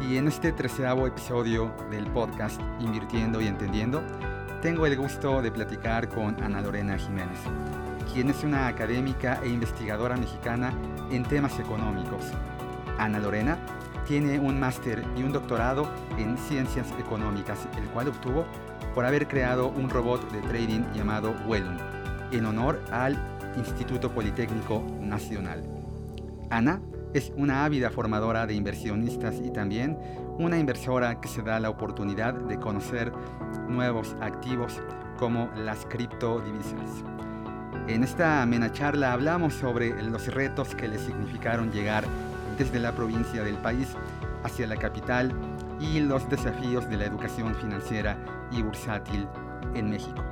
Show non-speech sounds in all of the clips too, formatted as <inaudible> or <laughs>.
y en este treceavo episodio del podcast Invirtiendo y Entendiendo, tengo el gusto de platicar con Ana Lorena Jiménez, quien es una académica e investigadora mexicana en temas económicos. Ana Lorena tiene un máster y un doctorado en ciencias económicas, el cual obtuvo por haber creado un robot de trading llamado Wellum, en honor al Instituto Politécnico Nacional. Ana es una ávida formadora de inversionistas y también una inversora que se da la oportunidad de conocer nuevos activos como las criptodivisas. En esta amena charla hablamos sobre los retos que le significaron llegar desde la provincia del país hacia la capital y los desafíos de la educación financiera y bursátil en México.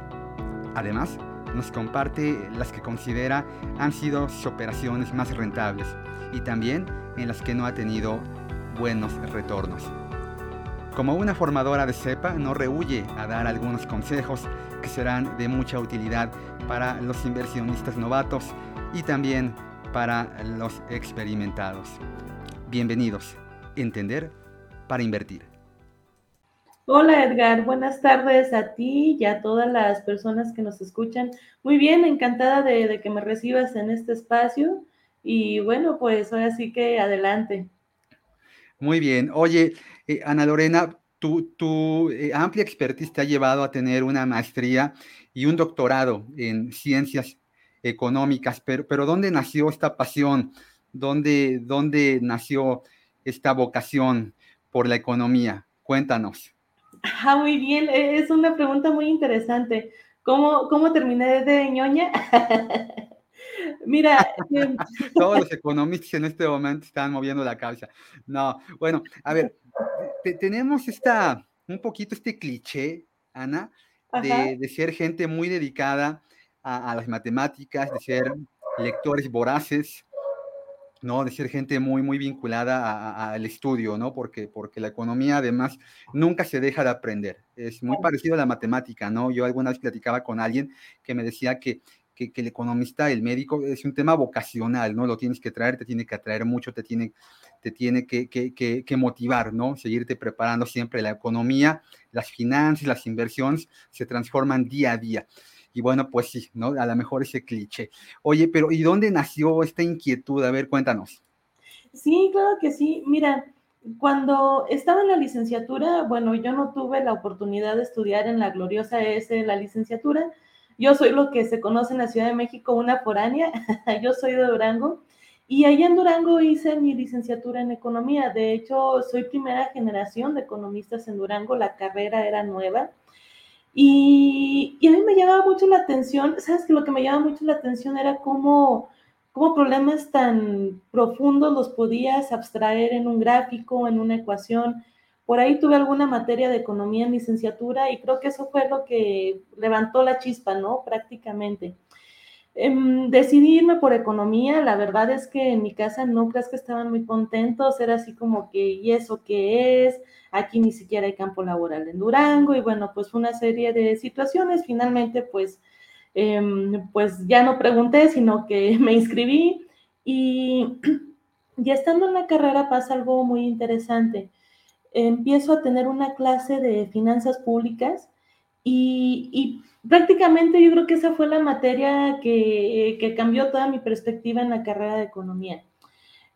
Además, nos comparte las que considera han sido sus operaciones más rentables y también en las que no ha tenido buenos retornos. Como una formadora de cepa, no rehuye a dar algunos consejos que serán de mucha utilidad para los inversionistas novatos y también para los experimentados. Bienvenidos. Entender para invertir. Hola Edgar, buenas tardes a ti y a todas las personas que nos escuchan. Muy bien, encantada de, que me recibas en este espacio y bueno, pues ahora sí que adelante. Muy bien. Oye, eh, Ana Lorena, tu, eh, amplia expertise te ha llevado a tener una maestría y un doctorado en ciencias económicas, pero, pero ¿dónde nació esta pasión? ¿Dónde, ¿Dónde nació esta vocación por la economía? Cuéntanos. Ah, muy bien, e, es una pregunta muy interesante. ¿Cómo, cómo terminé de ñoña? <laughs> Mira, em, <laughs> todos los economistas en este momento están moviendo la cabeza. No, bueno, a ver, tenemos esta, un poquito este cliché, Ana, de, ser gente muy dedicada a, las matemáticas, de ser lectores voraces, ¿no? De ser gente muy, muy vinculada al estudio, ¿no? Porque, porque la economía además nunca se deja de aprender. Es muy parecido a la matemática, ¿no? Yo alguna vez platicaba con alguien que me decía que que, el economista, el médico, es un tema vocacional, ¿no? Lo tienes que traer, te tiene que atraer mucho, te tiene, te tiene que, que, motivar, ¿no? Seguirte preparando siempre. La economía, las finanzas, las inversiones se transforman día a día. Y bueno, pues sí, ¿no? A lo mejor ese cliché. Oye, pero ¿y dónde nació esta inquietud? A ver, cuéntanos. Sí, claro que sí. Mira, cuando estaba en la licenciatura, bueno, yo no tuve la oportunidad de estudiar en la gloriosa S la licenciatura, yo soy lo que se conoce en la Ciudad de México una foránea, <laughs> yo soy de Durango y allá en Durango hice mi licenciatura en economía. De hecho, soy primera generación de economistas en Durango, la carrera era nueva. Y, a mí me llamaba mucho la atención, sabes que lo que me llamaba mucho la atención era cómo, cómo problemas tan profundos los podías abstraer en un gráfico, en una ecuación, por ahí tuve alguna materia de economía en licenciatura y creo que eso fue lo que levantó la chispa, ¿no? Prácticamente. Em, decidí irme por economía, la verdad es que en mi casa no crees que estaban muy contentos, era así como que, ¿y eso qué es? Aquí ni siquiera hay campo laboral en Durango. Y bueno, pues una serie de situaciones, finalmente pues, em, pues ya no pregunté, sino que <laughs> me inscribí. Y ya estando en la carrera pasa algo muy interesante. Empiezo a tener una clase de finanzas públicas y, prácticamente yo creo que esa fue la materia que, cambió toda mi perspectiva en la carrera de economía.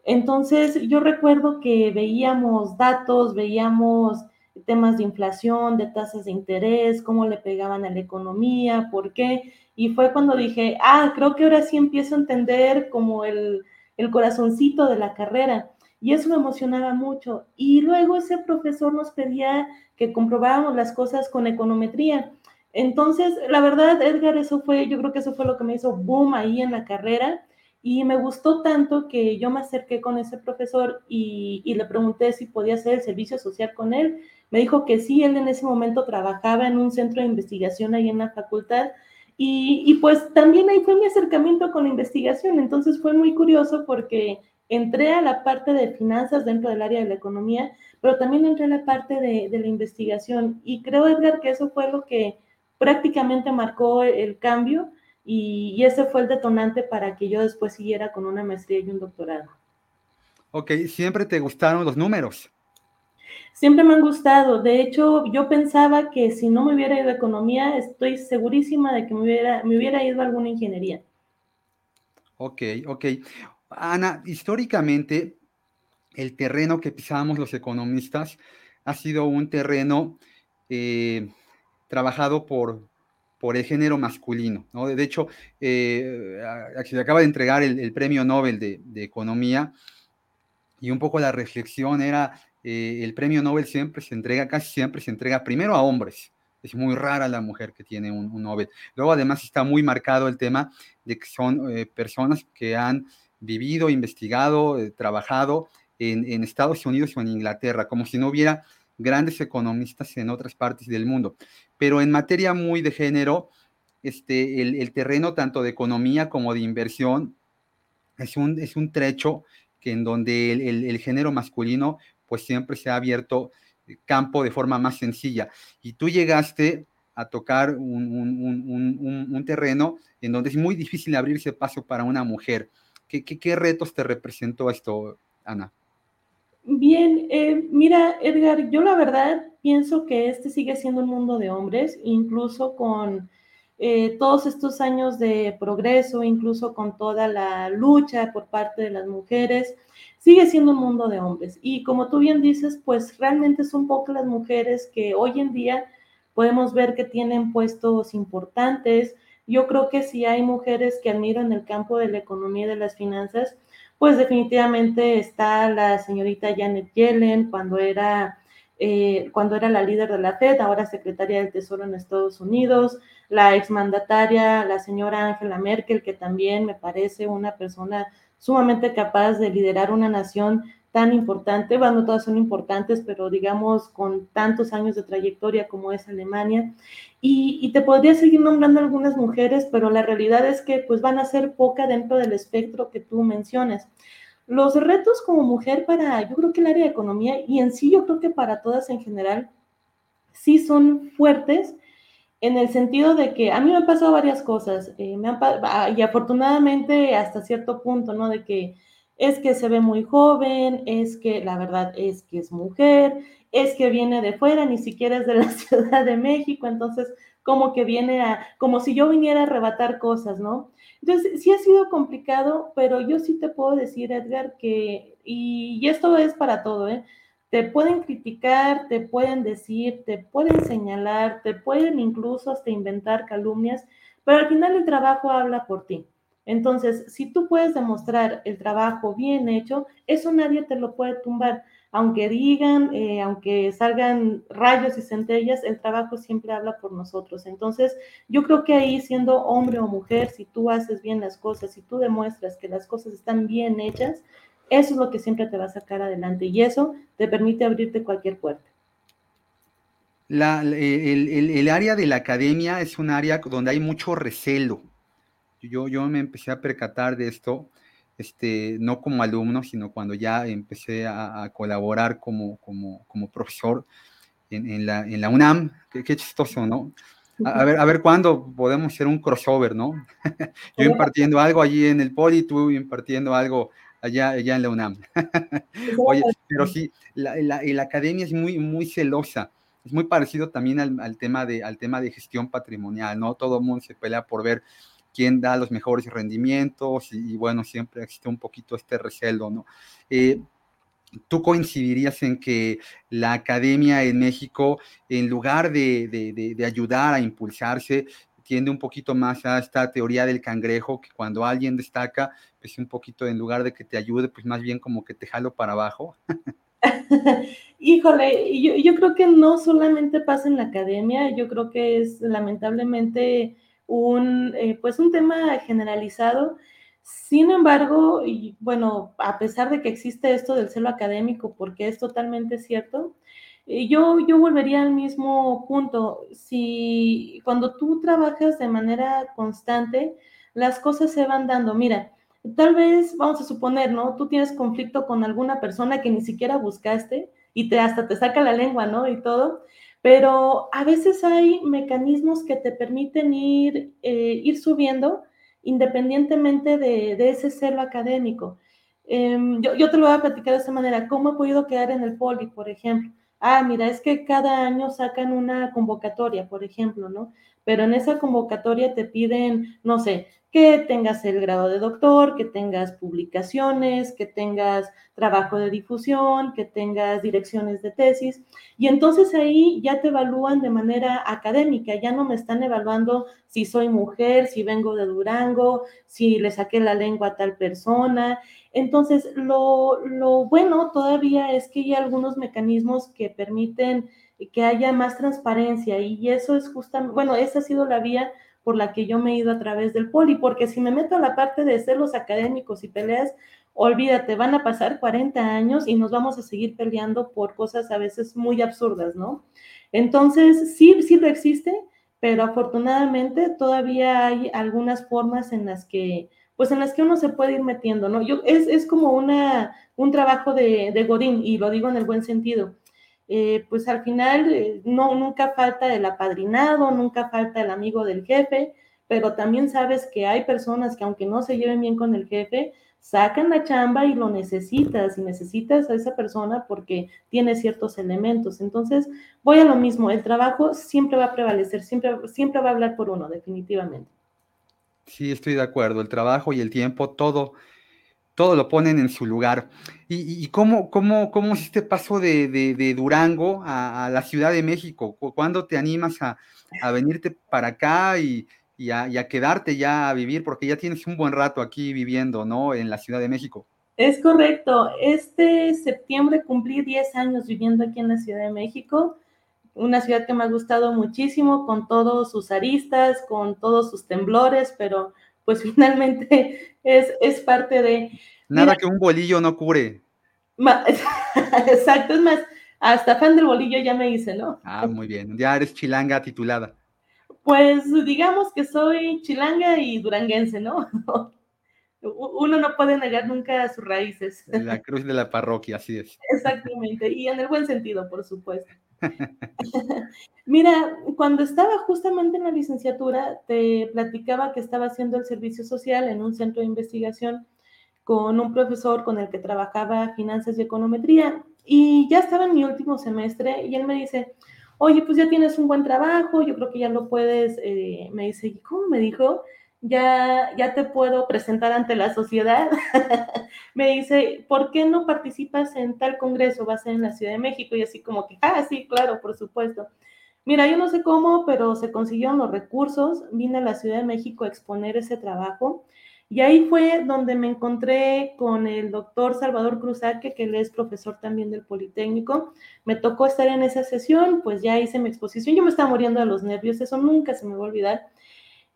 Entonces, yo recuerdo que veíamos datos, veíamos temas de inflación, de tasas de interés, cómo le pegaban a la economía, por qué. Y fue cuando dije, ah, creo que ahora sí empiezo a entender como el corazoncito de la carrera. Y eso me emocionaba mucho. Y luego ese profesor nos pedía que comprobáramos las cosas con econometría. Entonces, la verdad, Edgar, eso fue, yo creo que eso fue lo que me hizo boom ahí en la carrera. Y me gustó tanto que yo me acerqué con ese profesor y, le pregunté si podía hacer el servicio social con él. Me dijo que sí, él en ese momento trabajaba en un centro de investigación ahí en la facultad. Y, y pues también ahí fue mi acercamiento con la investigación. Entonces fue muy curioso porque entré a la parte de finanzas dentro del área de la economía, pero también entré a la parte de, de la investigación. Y creo, Edgar, que eso fue lo que prácticamente marcó el cambio y, ese fue el detonante para que yo después siguiera con una maestría y un doctorado. Ok, ¿siempre te gustaron los números? Siempre me han gustado. De hecho, yo pensaba que si no me hubiera ido a economía, estoy segurísima de que me hubiera, me hubiera ido a alguna ingeniería. Ok, ok. Ana, históricamente, el terreno que pisamos los economistas ha sido un terreno eh, trabajado por, por el género masculino. ¿no? De hecho, eh, se acaba de entregar el, premio Nobel de, Economía y un poco la reflexión era, eh, el premio Nobel siempre se entrega, casi siempre se entrega primero a hombres. Es muy rara la mujer que tiene un, Nobel. Luego además está muy marcado el tema de que son personas que han vivido, investigado, trabajado en, en Estados Unidos o en Inglaterra, como si no hubiera grandes economistas en otras partes del mundo. Pero en materia muy de género, este, el, terreno tanto de economía como de inversión es un, es un trecho que en donde el, género masculino pues siempre se ha abierto campo de forma más sencilla. Y tú llegaste a tocar un, terreno en donde es muy difícil abrirse paso para una mujer. ¿Qué, retos te representó esto, Ana? Bien, eh, mira, Edgar, yo la verdad pienso que este sigue siendo un mundo de hombres, incluso con eh, todos estos años de progreso, incluso con toda la lucha por parte de las mujeres, sigue siendo un mundo de hombres. Y como tú bien dices, pues realmente son pocas las mujeres que hoy en día podemos ver que tienen puestos importantes. Yo creo que si hay mujeres que admiro en el campo de la economía y de las finanzas, pues definitivamente está la señorita Janet Yellen cuando era, eh, cuando era la líder de la FED, ahora secretaria del Tesoro en Estados Unidos, la exmandataria, la señora Angela Merkel, que también me parece una persona sumamente capaz de liderar una nación tan importante, bueno, todas son importantes, pero digamos con tantos años de trayectoria como es Alemania. Y, te podría seguir nombrando algunas mujeres, pero la realidad es que pues van a ser poca dentro del espectro que tú mencionas. Los retos como mujer para, yo creo que el área de economía y en sí yo creo que para todas en general, sí son fuertes en el sentido de que a mí me han pasado varias cosas eh, me han, y afortunadamente hasta cierto punto, ¿no? De que es que se ve muy joven, es que la verdad es que es mujer, es que viene de fuera, ni siquiera es de la <laughs> Ciudad de México, entonces como que viene a, como si yo viniera a arrebatar cosas, ¿no? Entonces, sí ha sido complicado, pero yo sí te puedo decir, Edgar, que, y, y esto es para todo, ¿eh? Te pueden criticar, te pueden decir, te pueden señalar, te pueden incluso hasta inventar calumnias, pero al final el trabajo habla por ti. Entonces, si tú puedes demostrar el trabajo bien hecho, eso nadie te lo puede tumbar. Aunque digan, eh, aunque salgan rayos y centellas, el trabajo siempre habla por nosotros. Entonces, yo creo que ahí, siendo hombre o mujer, si tú haces bien las cosas, si tú demuestras que las cosas están bien hechas, eso es lo que siempre te va a sacar adelante y eso te permite abrirte cualquier puerta. el, área de la academia es un área donde hay mucho recelo, yo, yo me empecé a percatar de esto, este, no como alumno, sino cuando ya empecé a, colaborar como, como, como profesor en, en, la, en, la, UNAM. Qué, qué chistoso, ¿no? A, ver, a ver cuándo podemos hacer un crossover, ¿no? <laughs> yo impartiendo algo allí en el Poli, tú impartiendo algo allá, allá en la UNAM. <laughs> Oye, pero sí, la, la, la, academia es muy, muy celosa. Es muy parecido también al, al, tema de, al tema de gestión patrimonial, ¿no? Todo el mundo se pelea por ver quién da los mejores rendimientos y, bueno, siempre existe un poquito este recelo, ¿no? Eh, ¿Tú coincidirías en que la academia en México, en lugar de, ayudar a impulsarse, tiende un poquito más a esta teoría del cangrejo, que cuando alguien destaca, pues un poquito en lugar de que te ayude, pues más bien como que te jalo para abajo? <laughs> <laughs> Híjole, yo, yo creo que no solamente pasa en la academia, yo creo que es lamentablemente un, eh, pues un tema generalizado. Sin embargo, y bueno, a pesar de que existe esto del celo académico, porque es totalmente cierto, eh, yo, yo volvería al mismo punto. Si cuando tú trabajas de manera constante, las cosas se van dando. Mira, tal vez, vamos a suponer, ¿no? Tú tienes conflicto con alguna persona que ni siquiera buscaste y te, hasta te saca la lengua, ¿no? Y todo. Pero a veces hay mecanismos que te permiten ir, eh, ir subiendo independientemente de, ese celo académico. Em, yo, yo, te lo voy a platicar de esta manera. ¿Cómo he podido quedar en el poli, por ejemplo? Ah, mira, es que cada año sacan una convocatoria, por ejemplo, ¿no? Pero en esa convocatoria te piden, no sé, que tengas el grado de doctor, que tengas publicaciones, que tengas trabajo de difusión, que tengas direcciones de tesis. Y entonces ahí ya te evalúan de manera académica, ya no me están evaluando si soy mujer, si vengo de Durango, si le saqué la lengua a tal persona. Entonces, lo, lo bueno todavía es que hay algunos mecanismos que permiten que haya más transparencia y eso es justamente, bueno, esa ha sido la vía por la que yo me he ido a través del poli, porque si me meto a la parte de celos académicos y peleas, olvídate, van a pasar 40 años y nos vamos a seguir peleando por cosas a veces muy absurdas, ¿no? Entonces, sí, sí lo existe, pero afortunadamente todavía hay algunas formas en las que, pues en las que uno se puede ir metiendo, ¿no? Yo, es, es como una, un trabajo de, de Godín, y lo digo en el buen sentido eh, pues al final eh, no, nunca falta el apadrinado, nunca falta el amigo del jefe, pero también sabes que hay personas que aunque no se lleven bien con el jefe, sacan la chamba y lo necesitas y necesitas a esa persona porque tiene ciertos elementos. Entonces, voy a lo mismo, el trabajo siempre va a prevalecer, siempre, siempre va a hablar por uno, definitivamente. Sí, estoy de acuerdo, el trabajo y el tiempo, todo todo lo ponen en su lugar. ¿Y, cómo, cómo, cómo es este paso de, Durango a, la Ciudad de México? ¿Cuándo te animas a, venirte para acá y, a, quedarte ya a vivir? Porque ya tienes un buen rato aquí viviendo, ¿no? En la Ciudad de México. Es correcto. Este septiembre cumplí 10 años viviendo aquí en la Ciudad de México, una ciudad que me ha gustado muchísimo, con todos sus aristas, con todos sus temblores, pero pues <laughs> finalmente es, es parte de... Nada que un bolillo no cure. <laughs> Exacto, es más, hasta fan del bolillo ya me hice, ¿no? Ah, muy bien, ya eres chilanga titulada. Pues digamos que soy chilanga y duranguense, ¿no? <laughs> Uno no puede negar nunca sus raíces. La cruz de la parroquia, así es. Exactamente, y en el buen sentido, por supuesto. <laughs> Mira, cuando estaba justamente en la licenciatura, te platicaba que estaba haciendo el servicio social en un centro de investigación con un profesor con el que trabajaba finanzas y econometría. Y ya estaba en mi último semestre y él me dice, oye, pues ya tienes un buen trabajo, yo creo que ya lo puedes, eh, me dice, ¿cómo me dijo? Ya, ya te puedo presentar ante la sociedad. <laughs> me dice, ¿por qué no participas en tal congreso? Va a ser en la Ciudad de México. Y así como que, ah, sí, claro, por supuesto. Mira, yo no sé cómo, pero se consiguieron los recursos. Vine a la Ciudad de México a exponer ese trabajo. Y ahí fue donde me encontré con el doctor Salvador Cruzaque, que él es profesor también del Politécnico. Me tocó estar en esa sesión, pues ya hice mi exposición. Yo me estaba muriendo de los nervios, eso nunca se me va a olvidar.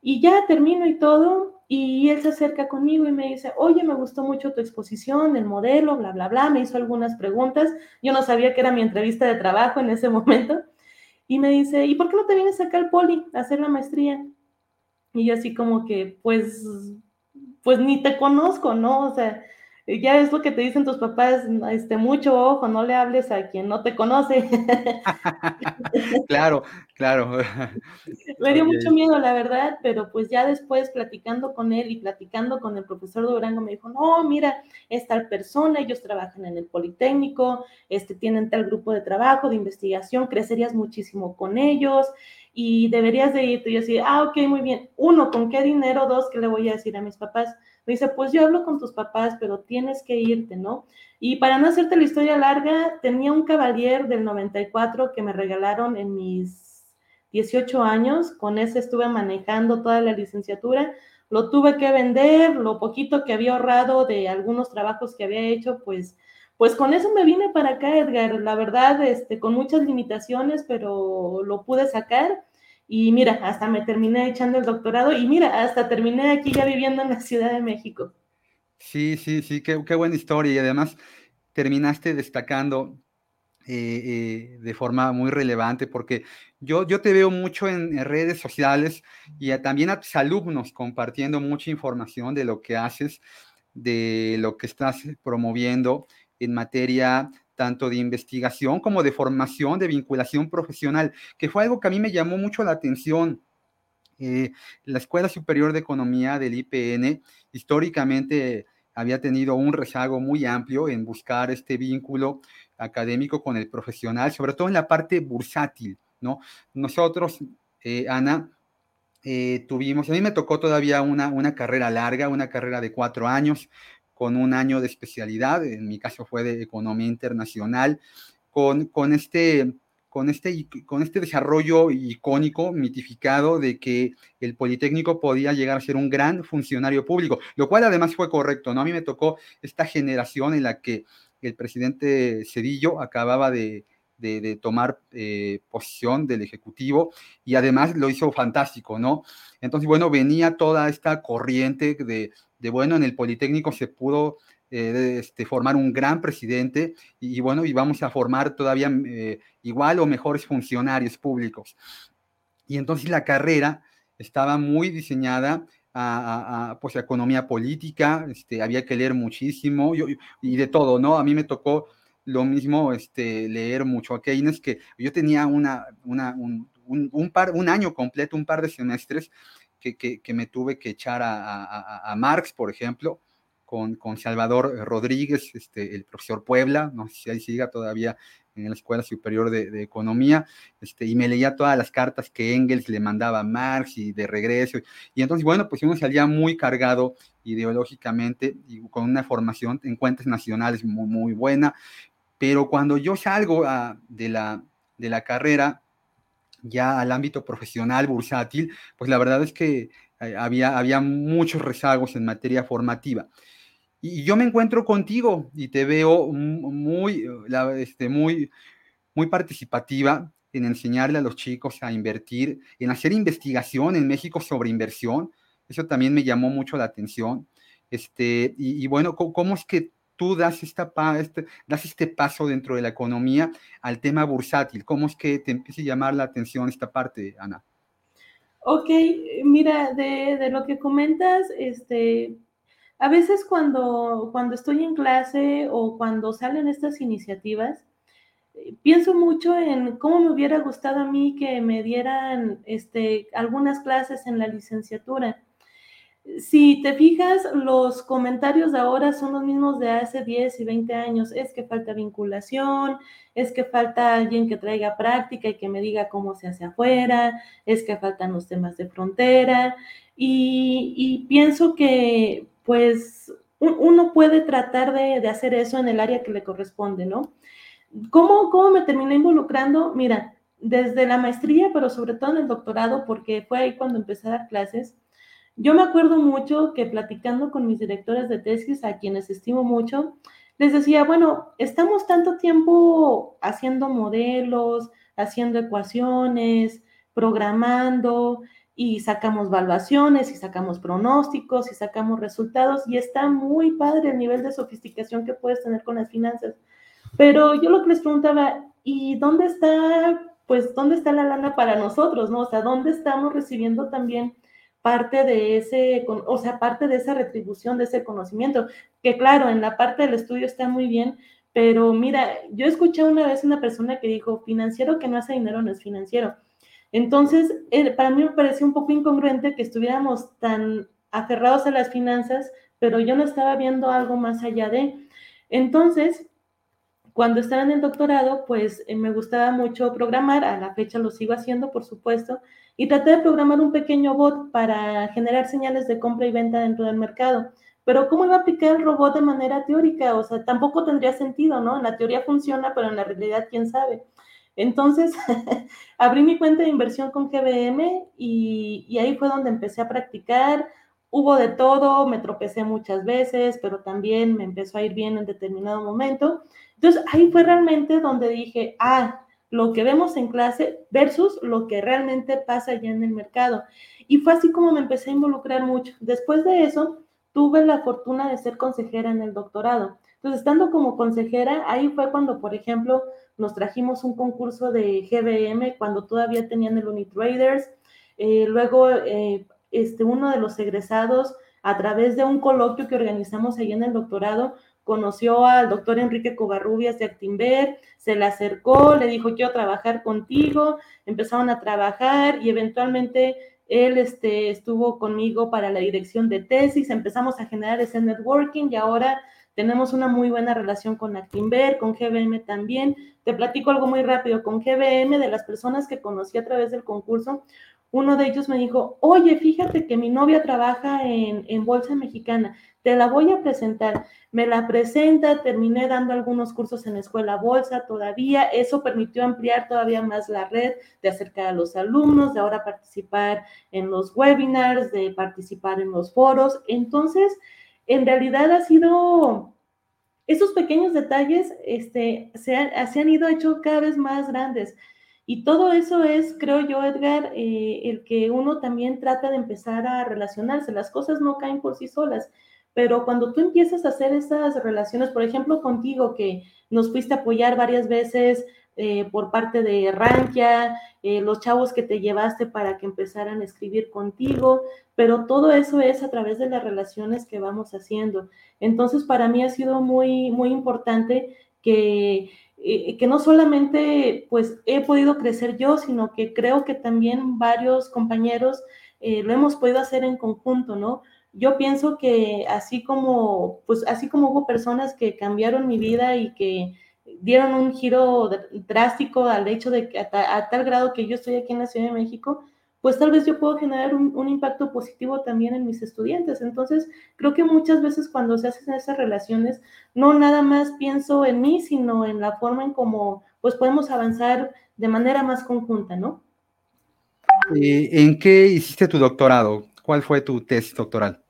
Y ya termino y todo, y él se acerca conmigo y me dice, oye, me gustó mucho tu exposición, el modelo, bla, bla, bla, me hizo algunas preguntas, yo no sabía que era mi entrevista de trabajo en ese <laughs> momento, y me dice, ¿y por qué no te vienes acá al poli a hacer la maestría? Y yo así como que, pues, pues ni te conozco, ¿no? O sea, ya es lo que te dicen tus papás, este, mucho ojo, no le hables a quien no te conoce. <laughs> claro, claro. <laughs> Me dio mucho miedo, la verdad, pero pues ya después platicando con él y platicando con el profesor Durango, me dijo, no, mira, es tal persona, ellos trabajan en el Politécnico, este, tienen tal grupo de trabajo, de investigación, crecerías muchísimo con ellos y deberías de irte. Y yo así, ah, ok, muy bien. Uno, ¿con qué dinero? Dos, ¿qué le voy a decir a mis papás? Me dice, pues yo hablo con tus papás, pero tienes que irte, ¿no? Y para no hacerte la historia larga, tenía un caballero del 94 que me regalaron en mis 18 años, con ese estuve manejando toda la licenciatura, lo tuve que vender, lo poquito que había ahorrado de algunos trabajos que había hecho, pues, pues con eso me vine para acá, Edgar, la verdad, este, con muchas limitaciones, pero lo pude sacar y mira, hasta me terminé echando el doctorado y mira, hasta terminé aquí ya viviendo en la Ciudad de México. Sí, sí, sí, qué, qué buena historia y además terminaste destacando eh, eh, de forma muy relevante, porque yo, yo te veo mucho en, redes sociales y también a tus alumnos compartiendo mucha información de lo que haces, de lo que estás promoviendo en materia tanto de investigación como de formación, de vinculación profesional, que fue algo que a mí me llamó mucho la atención. Eh, la Escuela Superior de Economía del IPN históricamente había tenido un rezago muy amplio en buscar este vínculo académico con el profesional, sobre todo en la parte bursátil, ¿no? Nosotros, eh, Ana, eh, tuvimos, a mí me tocó todavía una, una carrera larga, una carrera de cuatro años, con un año de especialidad, en mi caso fue de economía internacional, con, con este con este, con este desarrollo icónico, mitificado, de que el Politécnico podía llegar a ser un gran funcionario público, lo cual además fue correcto, ¿no? A mí me tocó esta generación en la que el presidente Cedillo acababa de, de, tomar eh, posición del Ejecutivo y además lo hizo fantástico, ¿no? Entonces, bueno, venía toda esta corriente de, de bueno, en el Politécnico se pudo eh, este, formar un gran presidente y, bueno, y vamos a formar todavía eh, igual o mejores funcionarios públicos. Y entonces la carrera estaba muy diseñada a, pues, economía política, este, había que leer muchísimo y, de todo, ¿no? A mí me tocó lo mismo este, leer mucho a Keynes, que yo tenía una, una un, par, un año completo, un par de semestres que, que, me tuve que echar a, a Marx, por ejemplo, con, Salvador Rodríguez, este, el profesor Puebla, no sé si ahí siga todavía en la Escuela Superior de, Economía, este, y me leía todas las cartas que Engels le mandaba a Marx y de regreso. Y entonces, bueno, pues uno salía muy cargado ideológicamente y con una formación en cuentas nacionales muy, muy buena. Pero cuando yo salgo de, la, de la carrera ya al ámbito profesional, bursátil, pues la verdad es que eh, había, había muchos rezagos en materia formativa. Y yo me encuentro contigo y te veo muy, este, muy, muy participativa en enseñarle a los chicos a invertir, en hacer investigación en México sobre inversión. Eso también me llamó mucho la atención. Este, y, bueno, ¿cómo, es que tú das, esta, este, das este paso dentro de la economía al tema bursátil? ¿Cómo es que te empieza a llamar la atención esta parte, Ana? Ok, mira, de, de lo que comentas, este, a veces cuando, cuando estoy en clase o cuando salen estas iniciativas, eh, pienso mucho en cómo me hubiera gustado a mí que me dieran este, algunas clases en la licenciatura. Si te fijas, los comentarios de ahora son los mismos de hace 10 y 20 años. Es que falta vinculación, es que falta alguien que traiga práctica y que me diga cómo se hace afuera, es que faltan los temas de frontera. Y, pienso que pues uno puede tratar de, hacer eso en el área que le corresponde, ¿no? ¿Cómo, ¿Cómo me terminé involucrando? Mira, desde la maestría, pero sobre todo en el doctorado, porque fue ahí cuando empecé a dar clases, yo me acuerdo mucho que platicando con mis directores de tesis, a quienes estimo mucho, les decía, bueno, estamos tanto tiempo haciendo modelos, haciendo ecuaciones, programando, y sacamos valuaciones y sacamos pronósticos y sacamos resultados y está muy padre el nivel de sofisticación que puedes tener con las finanzas. Pero yo lo que les preguntaba, ¿y dónde está, pues, dónde está la lana para nosotros, no? O sea, ¿dónde estamos recibiendo también parte de ese, o sea, parte de esa retribución, de ese conocimiento? Que claro, en la parte del estudio está muy bien, pero mira, yo escuché una vez una persona que dijo, financiero que no hace dinero no es financiero. Entonces, eh, para mí me pareció un poco incongruente que estuviéramos tan aferrados a las finanzas, pero yo no estaba viendo algo más allá de. Entonces, cuando estaba en el doctorado, pues eh, me gustaba mucho programar, a la fecha lo sigo haciendo, por supuesto, y traté de programar un pequeño bot para generar señales de compra y venta dentro del mercado. Pero ¿cómo iba a aplicar el robot de manera teórica? O sea, tampoco tendría sentido, ¿no? En la teoría funciona, pero en la realidad, ¿quién sabe? Entonces, <laughs> abrí mi cuenta de inversión con GBM y, ahí fue donde empecé a practicar. Hubo de todo, me tropecé muchas veces, pero también me empezó a ir bien en determinado momento. Entonces, ahí fue realmente donde dije, ah, lo que vemos en clase versus lo que realmente pasa ya en el mercado. Y fue así como me empecé a involucrar mucho. Después de eso, tuve la fortuna de ser consejera en el doctorado. Entonces, estando como consejera, ahí fue cuando, por ejemplo, nos trajimos un concurso de GBM cuando todavía tenían el Unitraders. Eh, luego, eh, este, uno de los egresados, a través de un coloquio que organizamos ahí en el doctorado, conoció al doctor Enrique Covarrubias de Actimber, se le acercó, le dijo, quiero trabajar contigo, empezaron a trabajar y eventualmente él este, estuvo conmigo para la dirección de tesis, empezamos a generar ese networking y ahora tenemos una muy buena relación con Actimber, con GBM también. Te platico algo muy rápido, con GBM, de las personas que conocí a través del concurso, uno de ellos me dijo, oye, fíjate que mi novia trabaja en, en, Bolsa Mexicana, te la voy a presentar. Me la presenta, terminé dando algunos cursos en la escuela Bolsa todavía, eso permitió ampliar todavía más la red, de acercar a los alumnos, de ahora participar en los webinars, de participar en los foros. Entonces, en realidad ha sido, esos pequeños detalles este, se, se han ido hecho cada vez más grandes. Y todo eso es, creo yo, Edgar, eh, el que uno también trata de empezar a relacionarse. Las cosas no caen por sí solas, pero cuando tú empiezas a hacer esas relaciones, por ejemplo, contigo, que nos fuiste a apoyar varias veces eh, por parte de Rankia, eh, los chavos que te llevaste para que empezaran a escribir contigo, pero todo eso es a través de las relaciones que vamos haciendo. Entonces, para mí ha sido muy, muy importante que eh, que no solamente pues he podido crecer yo, sino que creo que también varios compañeros lo hemos podido hacer en conjunto, ¿no? Yo pienso que así como, pues así como hubo personas que cambiaron mi vida y que dieron un giro drástico al hecho de que a tal grado que yo estoy aquí en la Ciudad de México, pues tal vez yo puedo generar un, impacto positivo también en mis estudiantes. Entonces, creo que muchas veces cuando se hacen esas relaciones, no nada más pienso en mí, sino en la forma en cómo pues podemos avanzar de manera más conjunta, ¿no? ¿En qué hiciste tu doctorado? ¿Cuál fue tu tesis doctoral?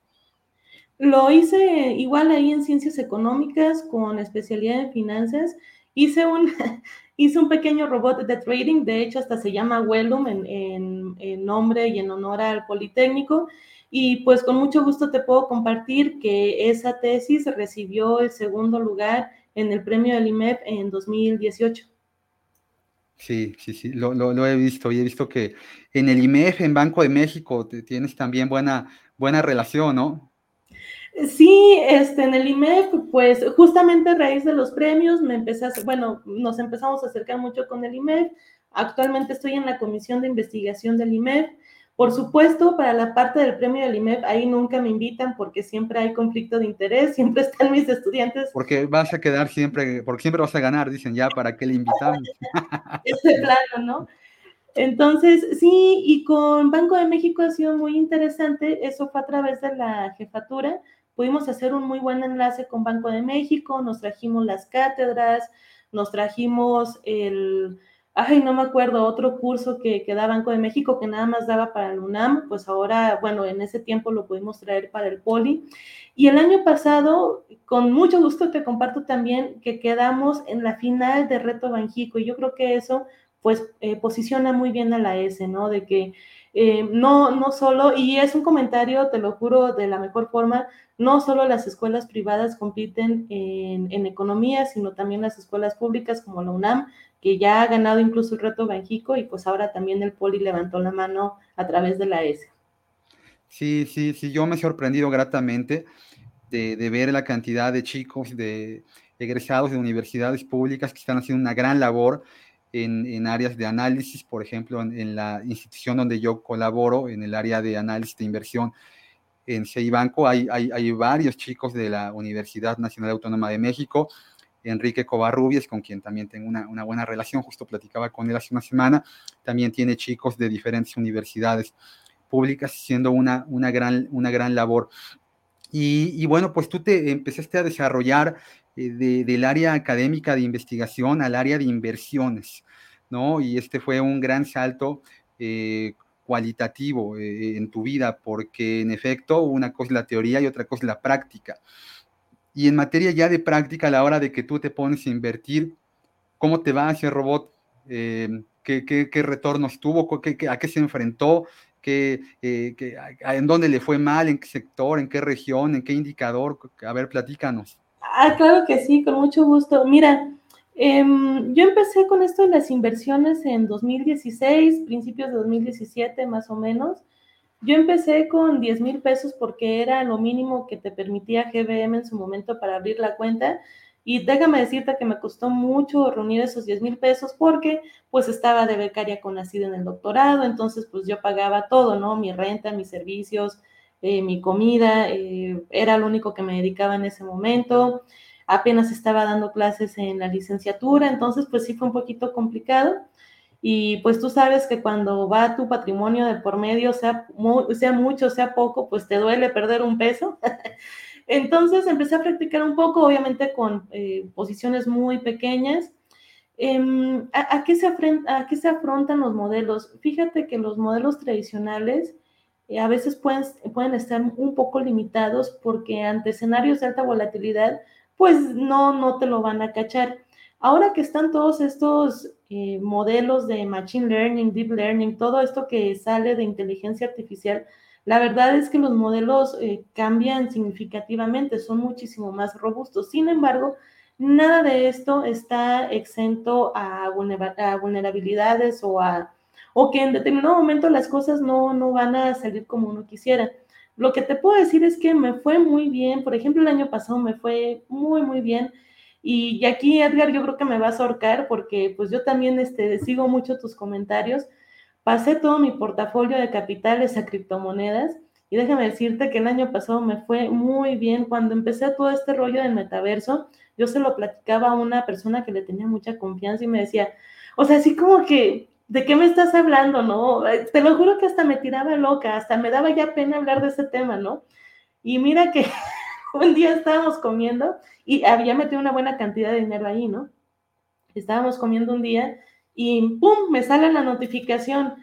Lo hice igual ahí en ciencias económicas con especialidad en finanzas. Hice un, <laughs> Hice un pequeño robot de trading, de hecho hasta se llama Wellum en, nombre y en honor al Politécnico. Y pues con mucho gusto te puedo compartir que esa tesis recibió el segundo lugar en el premio del IMEP en 2018. Sí, sí, sí, lo, lo, he visto y he visto que en el IMEF, en Banco de México, tienes también buena, buena relación, ¿no? Sí, este, en el IMEF, pues justamente a raíz de los premios, me empecé a, bueno, nos empezamos a acercar mucho con el IMEF. Actualmente estoy en la comisión de investigación del IMEF. Por supuesto, para la parte del premio del IMEF, ahí nunca me invitan porque siempre hay conflicto de interés, <laughs> siempre están mis estudiantes. Porque vas a quedar siempre, porque siempre vas a ganar, dicen ya, ¿para qué le invitamos? <laughs> Este plano, ¿no? Entonces, sí, y con Banco de México ha sido muy interesante, eso fue a través de la jefatura, pudimos hacer un muy buen enlace con Banco de México, nos trajimos las cátedras, nos trajimos el, ay, no me acuerdo, otro curso que, que da Banco de México que nada más daba para el UNAM, pues ahora, bueno, en ese tiempo lo pudimos traer para el Poli. Y el año pasado, con mucho gusto te comparto también que quedamos en la final de Reto Banjico y yo creo que eso pues eh, posiciona muy bien a la S, ¿no? De que eh, no, no solo, y es un comentario, te lo juro, de la mejor forma, no solo las escuelas privadas compiten en, economía, sino también las escuelas públicas como la UNAM, que ya ha ganado incluso el reto Banjico y pues ahora también el Poli levantó la mano a través de la S. Sí, sí, sí, yo me he sorprendido gratamente de, de ver la cantidad de chicos, de egresados de universidades públicas que están haciendo una gran labor en, en, áreas de análisis, por ejemplo, en, en, la institución donde yo colaboro, en el área de análisis de inversión en Ceibanco hay, hay, hay, varios chicos de la Universidad Nacional Autónoma de México, Enrique Covarrubias, con quien también tengo una, una, buena relación, justo platicaba con él hace una semana, también tiene chicos de diferentes universidades públicas haciendo una, una, gran, una gran labor. Y, y bueno, pues tú te empezaste a desarrollar de, del área académica de investigación al área de inversiones, ¿no? Y este fue un gran salto eh, cualitativo eh, en tu vida, porque en efecto una cosa es la teoría y otra cosa es la práctica. Y en materia ya de práctica, a la hora de que tú te pones a invertir, ¿cómo te va ese robot? Eh, ¿qué, qué, qué, retornos tuvo? ¿Qué, ¿A qué se enfrentó? eh, en dónde le fue mal, en qué sector, en qué región, en qué indicador. A ver, platícanos. Ah, claro que sí, con mucho gusto. Mira, em, yo empecé con esto de las inversiones en 2016, principios de 2017 más o menos. Yo empecé con 10 mil pesos porque era lo mínimo que te permitía GBM en su momento para abrir la cuenta. Y déjame decirte que me costó mucho reunir esos 10 mil pesos porque pues estaba de becaria con nacido en el doctorado, entonces pues yo pagaba todo, ¿no? Mi renta, mis servicios, eh, mi comida, eh, era lo único que me dedicaba en ese momento. Apenas estaba dando clases en la licenciatura, entonces pues sí fue un poquito complicado. Y pues tú sabes que cuando va tu patrimonio de por medio, sea, sea mucho, sea poco, pues te duele perder un peso. <laughs> Entonces empecé a practicar un poco, obviamente con eh, posiciones muy pequeñas. Em, ¿a, qué se ¿A qué se afrontan los modelos? Fíjate que los modelos tradicionales eh, a veces pueden, pueden estar un poco limitados porque ante escenarios de alta volatilidad, pues no, no te lo van a cachar. Ahora que están todos estos eh, modelos de Machine Learning, Deep Learning, todo esto que sale de inteligencia artificial, la verdad es que los modelos eh, cambian significativamente, son muchísimo más robustos. Sin embargo, nada de esto está exento a, vulnerabilidades o a o que en determinado momento las cosas no, no van a salir como uno quisiera. Lo que te puedo decir es que me fue muy bien, por ejemplo, el año pasado me fue muy, muy bien. Y, aquí, Edgar, yo creo que me vas a ahorcar porque pues yo también este, sigo mucho tus comentarios. Pasé todo mi portafolio de capitales a criptomonedas y déjame decirte que el año pasado me fue muy bien. Cuando empecé todo este rollo del metaverso, yo se lo platicaba a una persona que le tenía mucha confianza y me decía, o sea, así como que ¿de qué me estás hablando, no? Eh, te lo juro que hasta me tiraba loca, hasta me daba ya pena hablar de ese tema, ¿no? Y mira que <laughs> un día estábamos comiendo y había metido una buena cantidad de dinero ahí, ¿no? Estábamos comiendo un día y ¡pum! me sale la notificación,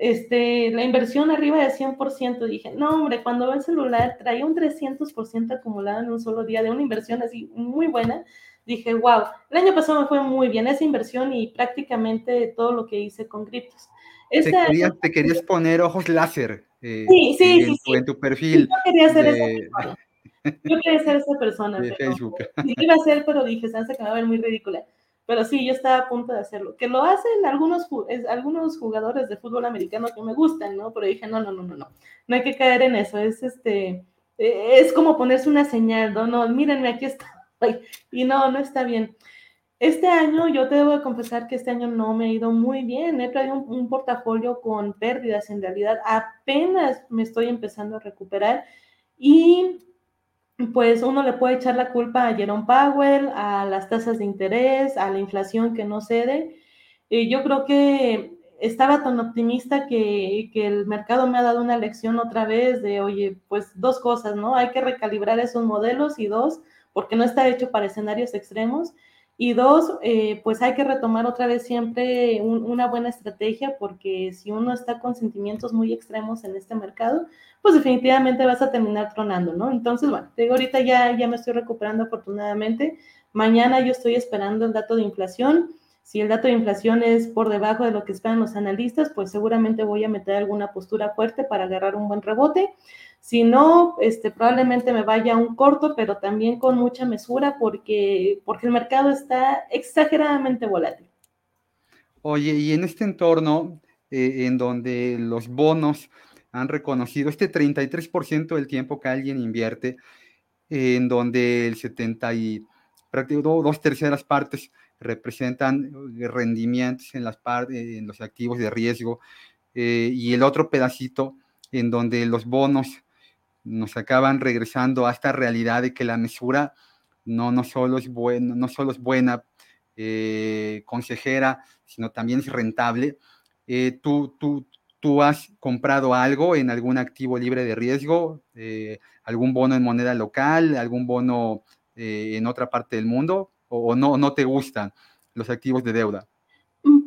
este, la inversión arriba de 100%. Dije, no, hombre, cuando veo el celular traía un 300% acumulado en un solo día de una inversión así muy buena dije, wow, el año pasado me fue muy bien esa inversión y prácticamente todo lo que hice con criptos. Te <laughs> querías, poner ojos láser eh, sí, sí, en, sí, tu perfil. Yo quería ser esa persona. Yo quería ser esa persona. De Facebook. iba a ser, pero dije, se que me va a ver muy ridícula. Pero sí, yo estaba a punto de hacerlo. Que lo hacen algunos, algunos jugadores de fútbol americano que me gustan, ¿no? Pero dije, no, no, no, no, no. No hay que caer en eso. Es este, e, es como ponerse una señal, ¿no? No, mírenme, aquí está y no, no está bien. Este año, yo te debo confesar que este año no me ha ido muy bien. He traído un, portafolio con pérdidas. En realidad, apenas me estoy empezando a recuperar. Y pues uno le puede echar la culpa a Jerome Powell, a las tasas de interés, a la inflación que no cede. Y yo creo que estaba tan optimista que, que, el mercado me ha dado una lección otra vez de, oye, pues dos cosas, ¿no? Hay que recalibrar esos modelos y dos, porque no está hecho para escenarios extremos. Y dos, eh, pues hay que retomar otra vez siempre una buena estrategia, porque si uno está con sentimientos muy extremos en este mercado, pues definitivamente vas a terminar tronando, ¿no? Entonces, bueno, digo, ahorita ya, ya me estoy recuperando afortunadamente. Mañana yo estoy esperando el dato de inflación. Si el dato de inflación es por debajo de lo que esperan los analistas, pues seguramente voy a meter alguna postura fuerte para agarrar un buen rebote. Si no, este, probablemente me vaya a un corto, pero también con mucha mesura porque, porque el mercado está exageradamente volátil. Oye, y en este entorno eh, en donde los bonos han reconocido este 33% del tiempo que alguien invierte, en donde el 70 y prácticamente dos terceras partes representan rendimientos en, las en los activos de riesgo eh, y el otro pedacito en donde los bonos nos acaban regresando a esta realidad de que la mesura no, no, solo, es bueno, no solo es buena eh, consejera, sino también es rentable. Eh, ¿tú, tú, ¿Tú has comprado algo en algún activo libre de riesgo? Eh, ¿Algún bono en moneda local? ¿Algún bono en otra parte del mundo? ¿O, o no, no te gustan los activos de deuda?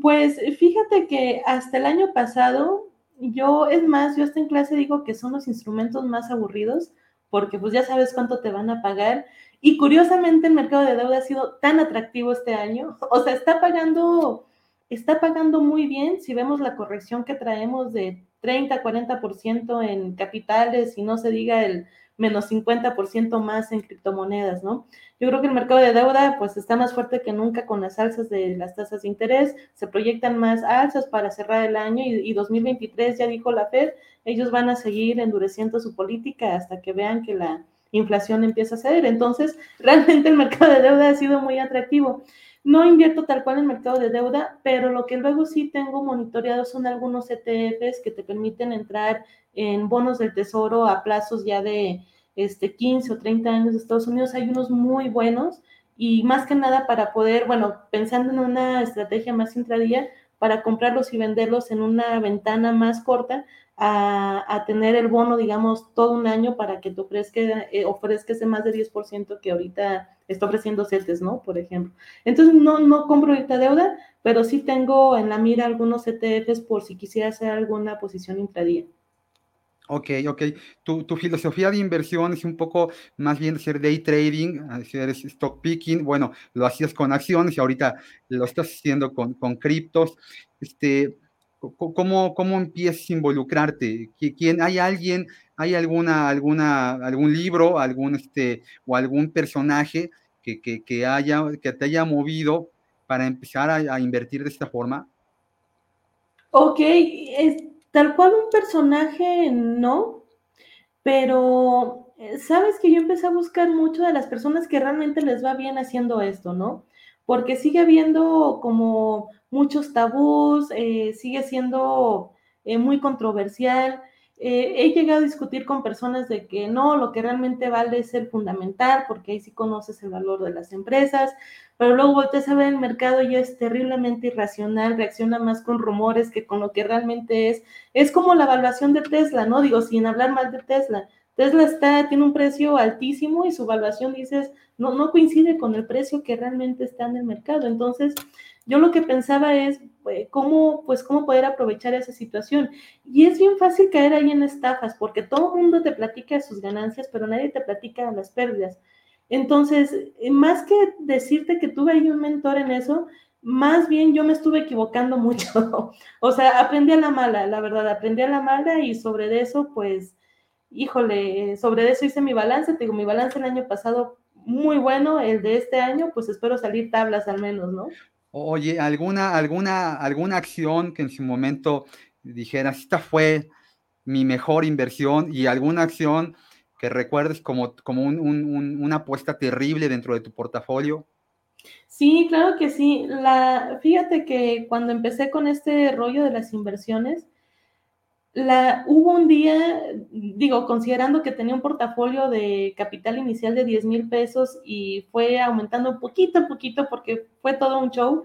Pues fíjate que hasta el año pasado yo, es más, yo hasta en clase digo que son los instrumentos más aburridos porque pues ya sabes cuánto te van a pagar. Y curiosamente el mercado de deuda ha sido tan atractivo este año. <laughs> O sea, está pagando está pagando muy bien si vemos la corrección que traemos de 30, 40% en capitales y no se diga el menos 50% más en criptomonedas, ¿no? Yo creo que el mercado de deuda pues está más fuerte que nunca con las alzas de las tasas de interés, se proyectan más alzas para cerrar el año y, y 2023 ya dijo la Fed, ellos van a seguir endureciendo su política hasta que vean que la inflación empieza a ceder. Entonces, <laughs> realmente el mercado de deuda ha sido muy atractivo. No invierto tal cual en el mercado de deuda, pero lo que luego sí tengo monitoreado son algunos ETFs que te permiten entrar en bonos del tesoro a plazos ya de este, 15 o 30 años de Estados Unidos. Hay unos muy buenos y más que nada para poder, bueno, pensando en una estrategia más intradía, para comprarlos y venderlos en una ventana más corta, a, tener el bono, digamos, todo un año para que te ofrezca, eh, ofrezca ese más de 10% que ahorita está ofreciendo CETES, ¿no? Por ejemplo. Entonces, no, no compro ahorita deuda, pero sí tengo en la mira algunos ETFs por si quisiera hacer alguna posición intradía. Ok, ok. Tu, tu, filosofía de inversión es un poco más bien ser day trading, hacer stock picking. Bueno, lo hacías con acciones y ahorita lo estás haciendo con, con criptos. Este, ¿Cómo, cómo empiezas a involucrarte? ¿Quién, ¿Hay alguien, hay alguna, alguna, algún libro, algún este, o algún personaje que, que, haya, que te haya movido para empezar a, invertir de esta forma? Ok, tal cual un personaje no, pero eh, sabes que yo empecé a buscar mucho de las personas que realmente les va bien haciendo esto, ¿no? Porque sigue habiendo como muchos tabús, eh, sigue siendo eh, muy controversial. Eh, he llegado a discutir con personas de que no, lo que realmente vale es el fundamental, porque ahí sí conoces el valor de las empresas, pero luego volteas a ver el mercado y es terriblemente irracional, reacciona más con rumores que con lo que realmente es. Es como la evaluación de Tesla, ¿no? Digo, sin hablar mal de Tesla. Tesla está, tiene un precio altísimo y su evaluación, dices, no, no coincide con el precio que realmente está en el mercado. Entonces, yo lo que pensaba es eh, cómo, pues, cómo poder aprovechar esa situación. Y es bien fácil caer ahí en estafas, porque todo el mundo te platica sus ganancias, pero nadie te platica las pérdidas. Entonces, eh, más que decirte que tuve ahí un mentor en eso, más bien yo me estuve equivocando <laughs> mucho. o sea, aprendí a la mala, la verdad, aprendí a la mala y sobre eso, pues, híjole, sobre eso hice mi balance. Te digo, mi balance el año pasado muy bueno, el de este año, pues espero salir tablas al menos, ¿no? Oye, ¿alguna, alguna, alguna acción que en su momento dijeras, esta fue mi mejor inversión y alguna acción que recuerdes como, como un, un, una apuesta terrible dentro de tu portafolio? Sí, claro que sí. La, fíjate que cuando empecé con este rollo de las inversiones, la, hubo un día, digo, considerando que tenía un portafolio de capital inicial de 10 mil pesos y fue aumentando poquito a poquito porque fue todo un show,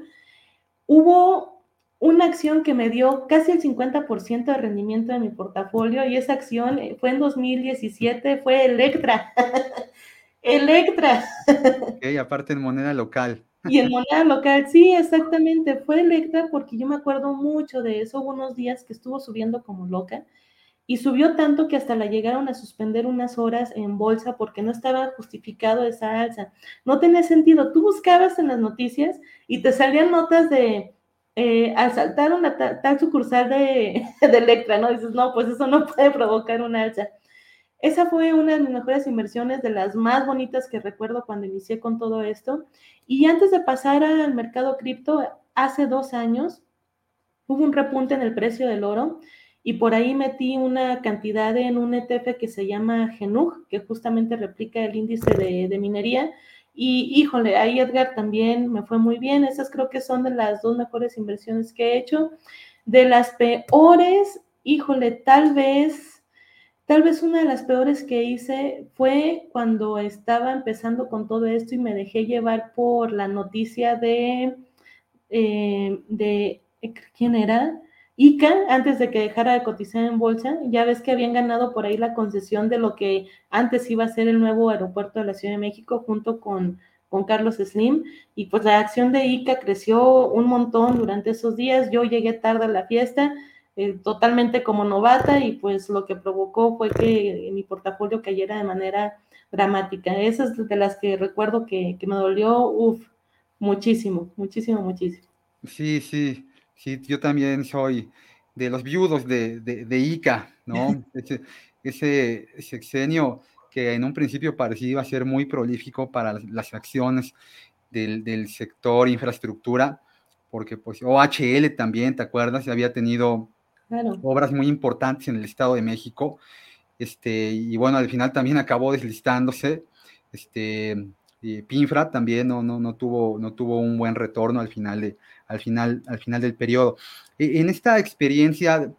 hubo una acción que me dio casi el 50% de rendimiento de mi portafolio y esa acción fue en 2017, fue Electra. <laughs> Electra. Ok, aparte en moneda local. Y en moneda local, sí, exactamente, fue electa porque yo me acuerdo mucho de eso, hubo unos días que estuvo subiendo como loca y subió tanto que hasta la llegaron a suspender unas horas en bolsa porque no estaba justificado esa alza. No tenía sentido, tú buscabas en las noticias y te salían notas de eh, asaltaron la tal, sucursal de, <laughs> de Electra, ¿no? dices, no, pues eso no puede provocar una alza. Esa fue una de mis mejores inversiones, de las más bonitas que recuerdo cuando inicié con todo esto. Y antes de pasar al mercado cripto, hace dos años, hubo un repunte en el precio del oro y por ahí metí una cantidad en un ETF que se llama Genug, que justamente replica el índice de, minería. Y híjole, ahí Edgar también me fue muy bien. Esas creo que son de las dos mejores inversiones que he hecho. De las peores, híjole, tal vez Tal vez una de las peores que hice fue cuando estaba empezando con todo esto y me dejé llevar por la noticia de, eh, de ¿quién era? ICA, antes de que dejara de cotizar en bolsa, ya ves que habían ganado por ahí la concesión de lo que antes iba a ser el nuevo aeropuerto de la Ciudad de México junto con, con Carlos Slim, y pues la acción de ICA creció un montón durante esos días, yo llegué tarde a la fiesta, eh, totalmente como novata y pues lo que provocó fue que mi portafolio cayera de manera dramática. Esa es de las que recuerdo que, que me dolió, uff, muchísimo, muchísimo, muchísimo. Sí, sí. Sí, yo también soy de los viudos de, de, ICA, ¿no? <laughs> ese, ese sexenio que en un principio parecía iba a ser muy prolífico para las, acciones del, del, sector infraestructura, porque pues OHL también, ¿te acuerdas? Había tenido obras muy importantes en el Estado de México, este, y bueno, al final también acabó deslistándose, este, Pinfra también no, no, no, tuvo, no tuvo un buen retorno al final, de, al final, al final del periodo. E, en esta experiencia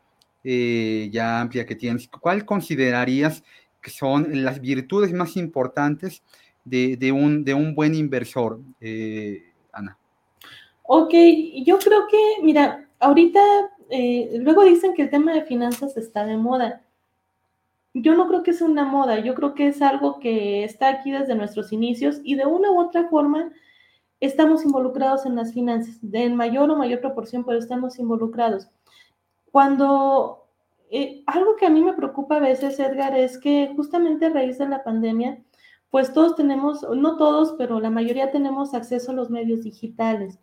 eh, ya amplia que tienes, ¿cuál considerarías que son las virtudes más importantes de, un, de un, buen inversor, eh, Ana? Ok, yo creo que, mira, ahorita eh, luego dicen que el tema de finanzas está de moda. Yo no creo que sea una moda, yo creo que es algo que está aquí desde nuestros inicios y de una u otra forma estamos involucrados en las finanzas, en mayor o mayor proporción, pero estamos involucrados. Cuando eh, algo que a mí me preocupa a veces, Edgar, es que justamente a raíz de la pandemia, pues todos tenemos, no todos, pero la mayoría tenemos acceso a los medios digitales.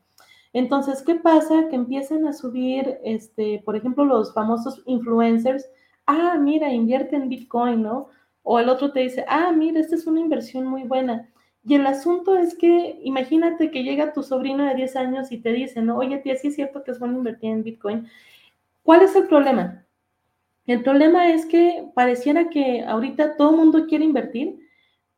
Entonces, ¿qué pasa? Que empiezan a subir, este, por ejemplo, los famosos influencers, ah, mira, invierte en Bitcoin, ¿no? O el otro te dice, ah, mira, esta es una inversión muy buena. Y el asunto es que, imagínate que llega tu sobrino de 10 años y te dice, no, oye, tía, sí es cierto que es bueno invertir en Bitcoin. ¿Cuál es el problema? El problema es que pareciera que ahorita todo el mundo quiere invertir,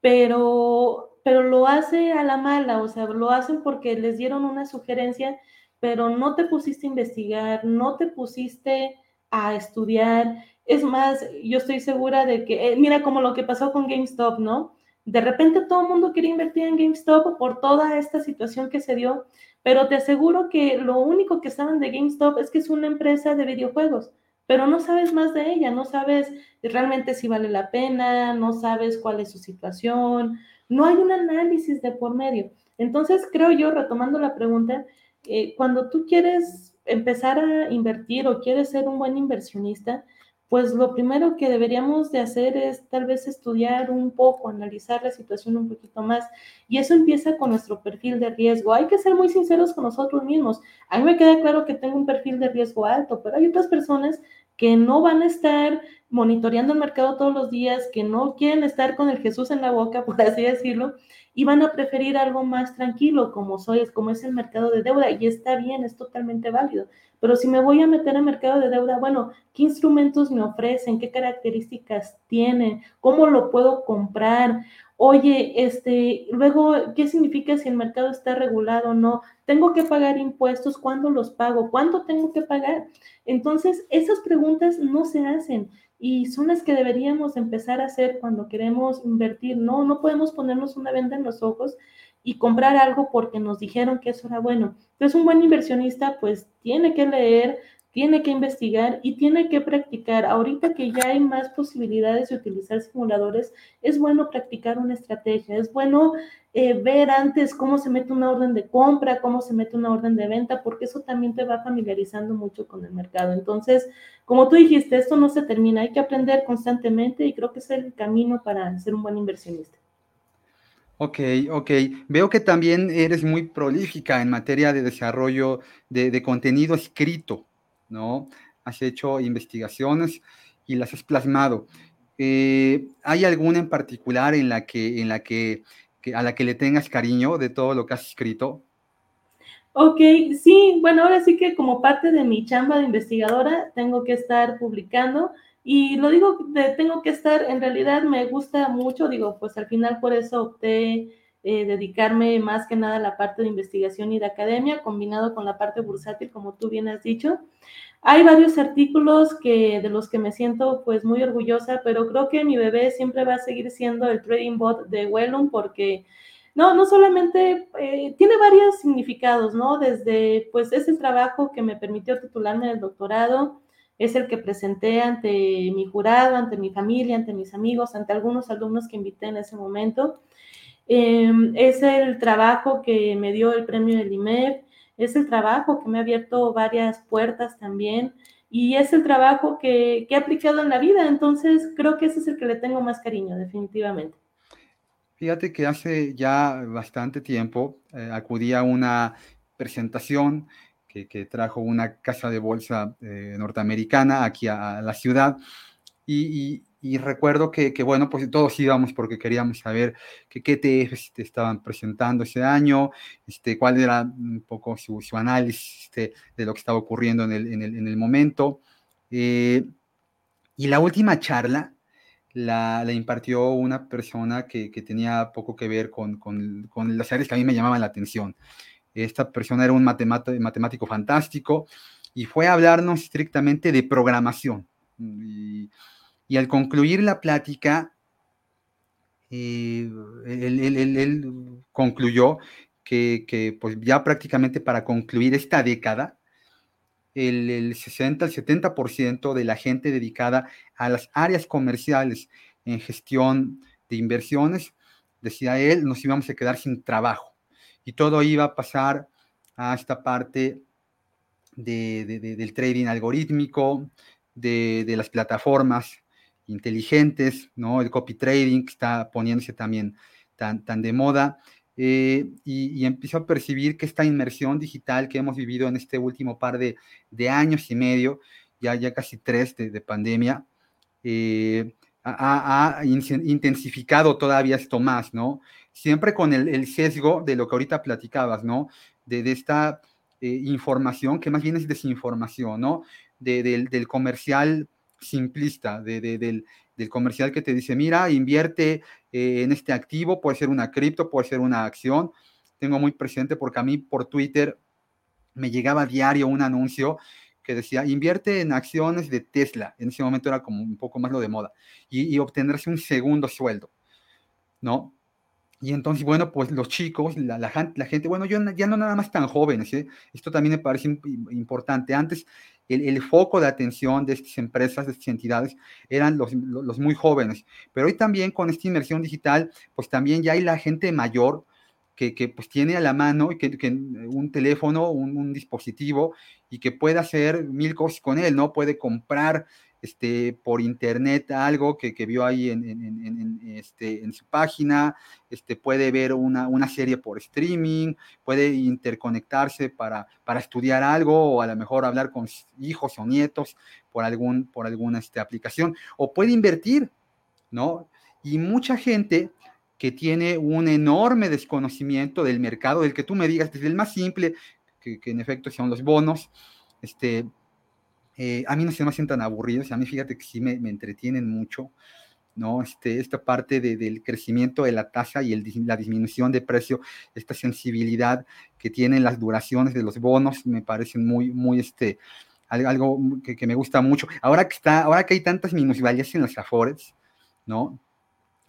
pero, pero lo hace a la mala, o sea, lo hacen porque les dieron una sugerencia, pero no te pusiste a investigar, no te pusiste a estudiar. Es más, yo estoy segura de que, eh, mira como lo que pasó con GameStop, ¿no? De repente todo el mundo quería invertir en GameStop por toda esta situación que se dio, pero te aseguro que lo único que saben de GameStop es que es una empresa de videojuegos, pero no sabes más de ella, no sabes realmente si vale la pena, no sabes cuál es su situación, no hay un análisis de por medio. Entonces, creo yo, retomando la pregunta, eh, cuando tú quieres empezar a invertir o quieres ser un buen inversionista, pues lo primero que deberíamos de hacer es tal vez estudiar un poco, analizar la situación un poquito más. Y eso empieza con nuestro perfil de riesgo. Hay que ser muy sinceros con nosotros mismos. A mí me queda claro que tengo un perfil de riesgo alto, pero hay otras personas que no van a estar monitoreando el mercado todos los días, que no quieren estar con el Jesús en la boca, <laughs> por así decirlo, y van a preferir algo más tranquilo, como soy, como es el mercado de deuda, y está bien, es totalmente válido. Pero si me voy a meter en mercado de deuda, bueno, ¿qué instrumentos me ofrecen? ¿Qué características tienen? ¿Cómo lo puedo comprar? Oye, este, luego, ¿qué significa si el mercado está regulado o no? ¿Tengo que pagar impuestos? ¿Cuándo los pago? ¿Cuánto tengo que pagar? Entonces, esas preguntas no se hacen y son las que deberíamos empezar a hacer cuando queremos invertir. No, no podemos ponernos una venda en los ojos y comprar algo porque nos dijeron que eso era bueno. Entonces, un buen inversionista pues tiene que leer, tiene que investigar y tiene que practicar. Ahorita que ya hay más posibilidades de utilizar simuladores, es bueno practicar una estrategia, es bueno eh, ver antes cómo se mete una orden de compra, cómo se mete una orden de venta, porque eso también te va familiarizando mucho con el mercado. Entonces, como tú dijiste, esto no se termina, hay que aprender constantemente y creo que es el camino para ser un buen inversionista. Ok, ok. Veo que también eres muy prolífica en materia de desarrollo de, contenido escrito, ¿no? Has hecho investigaciones y las has plasmado. Eh, ¿Hay alguna en particular en la que, en la que, a la que le tengas cariño de todo lo que has escrito? Ok, sí, bueno, ahora sí que como parte de mi chamba de investigadora tengo que estar publicando y lo digo, tengo que estar, en realidad me gusta mucho, digo, pues al final por eso opté eh, dedicarme más que nada a la parte de investigación y de academia, combinado con la parte bursátil, como tú bien has dicho. Hay varios artículos que, de los que me siento pues muy orgullosa, pero creo que mi bebé siempre va a seguir siendo el trading bot de Wellum porque no, no solamente eh, tiene varios significados, ¿no? Desde pues ese trabajo que me permitió titularme del doctorado, es el que presenté ante mi jurado, ante mi familia, ante mis amigos, ante algunos alumnos que invité en ese momento. Em, es el trabajo que me dio el premio del IMEF, es el trabajo que me ha abierto varias puertas también y es el trabajo que, he aplicado en la vida, entonces creo que ese es el que le tengo más cariño, definitivamente. Fíjate que hace ya bastante tiempo eh, acudí a una presentación que, trajo una casa de bolsa eh, norteamericana aquí a, la ciudad. Y, recuerdo que, bueno, pues todos íbamos porque queríamos saber qué ETFs te estaban presentando ese año, este, cuál era un poco su, análisis este, de lo que estaba ocurriendo en el, en el, momento. Eh, y la última charla la, impartió una persona que, tenía poco que ver con, con, con, las áreas que a mí me llamaban la atención. Esta persona era un matemático fantástico y fue a hablarnos estrictamente de programación. Y, al concluir la plática, eh, él, concluyó que, que, pues ya prácticamente para concluir esta década, el, 60 al 70% de la gente dedicada a las áreas comerciales en gestión de inversiones, decía él, nos íbamos a quedar sin trabajo. Y todo iba a pasar a esta parte del trading algorítmico, de, las plataformas inteligentes, ¿no? El copy trading está poniéndose también tan, tan de moda. Eh, y, empiezo a percibir que esta inmersión digital que hemos vivido en este último par de, años y medio, ya, ya casi tres de, pandemia, eh, ha, intensificado todavía esto más, ¿no? Siempre con el, sesgo de lo que ahorita platicabas, ¿no? De, esta eh, información que más bien es desinformación, ¿no? del, comercial simplista, del, comercial que te dice, mira, invierte eh, en este activo, puede ser una cripto, puede ser una acción. Tengo muy presente porque a mí por Twitter me llegaba diario un anuncio que decía, invierte en acciones de Tesla. En ese momento era como un poco más lo de moda. Y, obtendrás un segundo sueldo, ¿no? Y entonces, bueno, pues los chicos, la, la, gente, bueno, yo ya no nada más tan jóvenes, ¿eh? esto también me parece importante. Antes el, foco de atención de estas empresas, de estas entidades, eran los, muy jóvenes. Pero hoy también con esta inmersión digital, pues también ya hay la gente mayor que, pues tiene a la mano que, que un teléfono, un, dispositivo y que puede hacer mil cosas con él, ¿no? Puede comprar este, por internet algo que, vio ahí en, este, en su página, este, puede ver una, serie por streaming, puede interconectarse para, para estudiar algo o a lo mejor hablar con hijos o nietos por, algún, por alguna este, aplicación, o puede invertir, ¿no? Y mucha gente que tiene un enorme desconocimiento del mercado, del que tú me digas, desde el más simple, que, que en efecto son los bonos, este, eh, a mí no se me hacen tan aburridos, a mí fíjate que sí me, entretienen mucho, ¿no? Este, esta parte del crecimiento de la tasa y el, la disminución de precio, esta sensibilidad que tienen las duraciones de los bonos, me parecen muy, muy, este, algo que, me gusta mucho. Ahora que, está, ahora que hay tantas minusvalías en las afores, ¿no?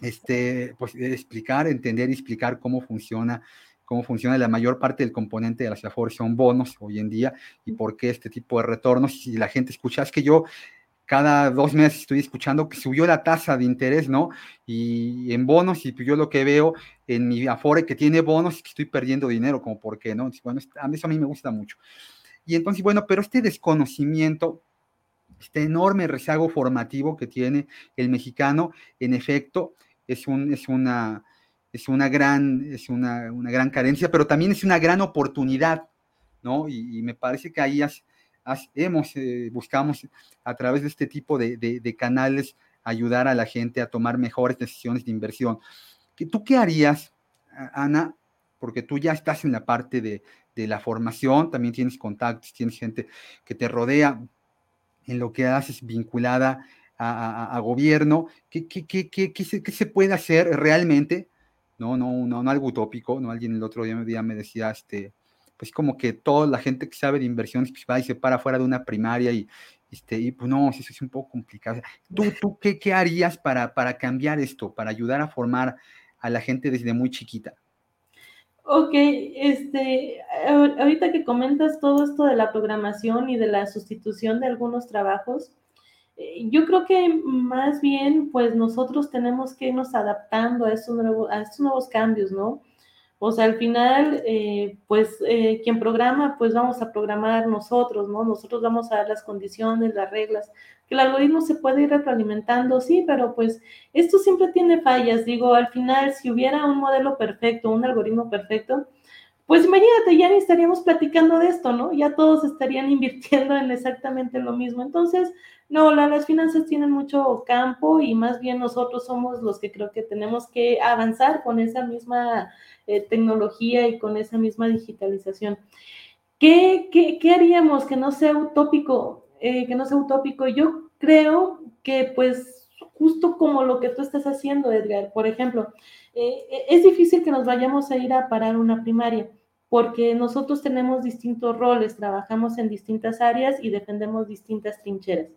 Este, pues explicar, entender y explicar cómo funciona cómo funciona la mayor parte del componente de las AFOR son bonos hoy en día y por qué este tipo de retornos. Si la gente escucha, es que yo cada dos meses estoy escuchando que subió la tasa de interés, ¿no? Y en bonos, y pues yo lo que veo en mi Afore que tiene bonos es que estoy perdiendo dinero, como por qué, ¿no? bueno, a mí eso a mí me gusta mucho. Y entonces, bueno, pero este desconocimiento, este enorme rezago formativo que tiene el mexicano, en efecto, es, un, es una es una gran, es una, gran carencia, pero también es una gran oportunidad, ¿no? Y, me parece que ahí hemos, eh, buscamos a través de este tipo de, canales ayudar a la gente a tomar mejores decisiones de inversión. ¿Tú qué harías, Ana? Porque tú ya estás en la parte de, la formación, también tienes contactos, tienes gente que te rodea en lo que haces vinculada a, gobierno. ¿Qué, qué, qué, se, ¿Qué, se, puede hacer realmente no, no, no, no algo utópico, ¿no? Alguien el otro día, me decía, este, pues como que toda la gente que sabe de inversiones pues va y se para fuera de una primaria y, este, y pues no, eso es un poco complicado. ¿Tú, tú qué, qué harías para, para cambiar esto, para ayudar a formar a la gente desde muy chiquita? Ok, este, ahorita que comentas todo esto de la programación y de la sustitución de algunos trabajos, yo creo que más bien, pues nosotros tenemos que irnos adaptando a estos nuevos, a estos nuevos cambios, ¿no? O sea, al final, eh, pues eh, quien programa, pues vamos a programar nosotros, ¿no? Nosotros vamos a dar las condiciones, las reglas, que el algoritmo se puede ir retroalimentando, sí, pero pues esto siempre tiene fallas. Digo, al final, si hubiera un modelo perfecto, un algoritmo perfecto, pues imagínate, ya ni estaríamos platicando de esto, ¿no? Ya todos estarían <laughs> invirtiendo en exactamente lo mismo. Entonces, no, las finanzas tienen mucho campo y más bien nosotros somos los que creo que tenemos que avanzar con esa misma eh, tecnología y con esa misma digitalización. ¿Qué, qué, haríamos que no sea utópico? Eh, que no sea utópico. Yo creo que pues justo como lo que tú estás haciendo, Edgar, por ejemplo, eh, es difícil que nos vayamos a ir a parar una primaria porque nosotros tenemos distintos roles, trabajamos en distintas áreas y defendemos distintas trincheras.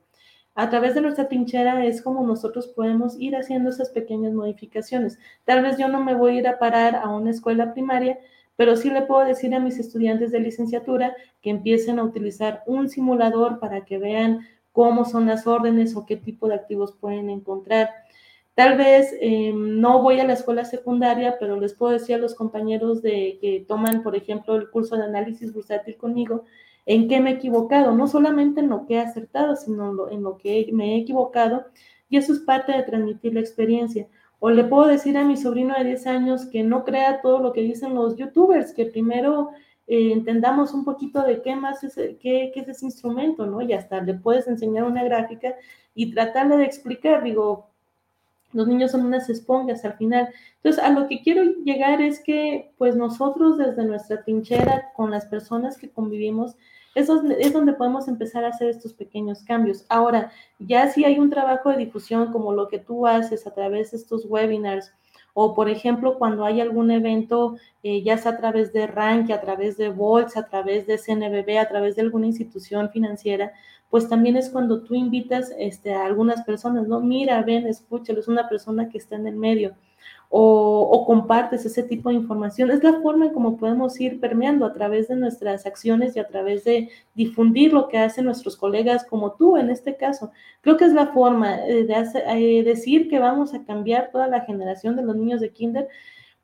A través de nuestra trinchera es como nosotros podemos ir haciendo esas pequeñas modificaciones. Tal vez yo no me voy a ir a parar a una escuela primaria, pero sí le puedo decir a mis estudiantes de licenciatura que empiecen a utilizar un simulador para que vean cómo son las órdenes o qué tipo de activos pueden encontrar. Tal vez eh, no voy a la escuela secundaria, pero les puedo decir a los compañeros de que toman, por ejemplo, el curso de análisis bursátil conmigo, en qué me he equivocado, no solamente en lo que he acertado, sino en lo que me he equivocado, y eso es parte de transmitir la experiencia. O le puedo decir a mi sobrino de 10 años que no crea todo lo que dicen los youtubers, que primero eh, entendamos un poquito de qué más es, qué, qué es ese instrumento, ¿no? Y hasta le puedes enseñar una gráfica y tratarle de explicar, digo, los niños son unas esponjas al final. Entonces, a lo que quiero llegar es que, pues nosotros desde nuestra trinchera, con las personas que convivimos, eso es donde podemos empezar a hacer estos pequeños cambios. Ahora, ya si hay un trabajo de difusión como lo que tú haces a través de estos webinars, o por ejemplo, cuando hay algún evento, eh, ya sea a través de Rank, a través de Bolsa, a través de CNBB, a través de alguna institución financiera, pues también es cuando tú invitas este, a algunas personas, ¿no? Mira, ven, escúchalo, es una persona que está en el medio o, compartes ese tipo de información. Es la forma en cómo podemos ir permeando a través de nuestras acciones y a través de difundir lo que hacen nuestros colegas como tú en este caso. Creo que es la forma de eh, decir que vamos a cambiar toda la generación de los niños de kinder.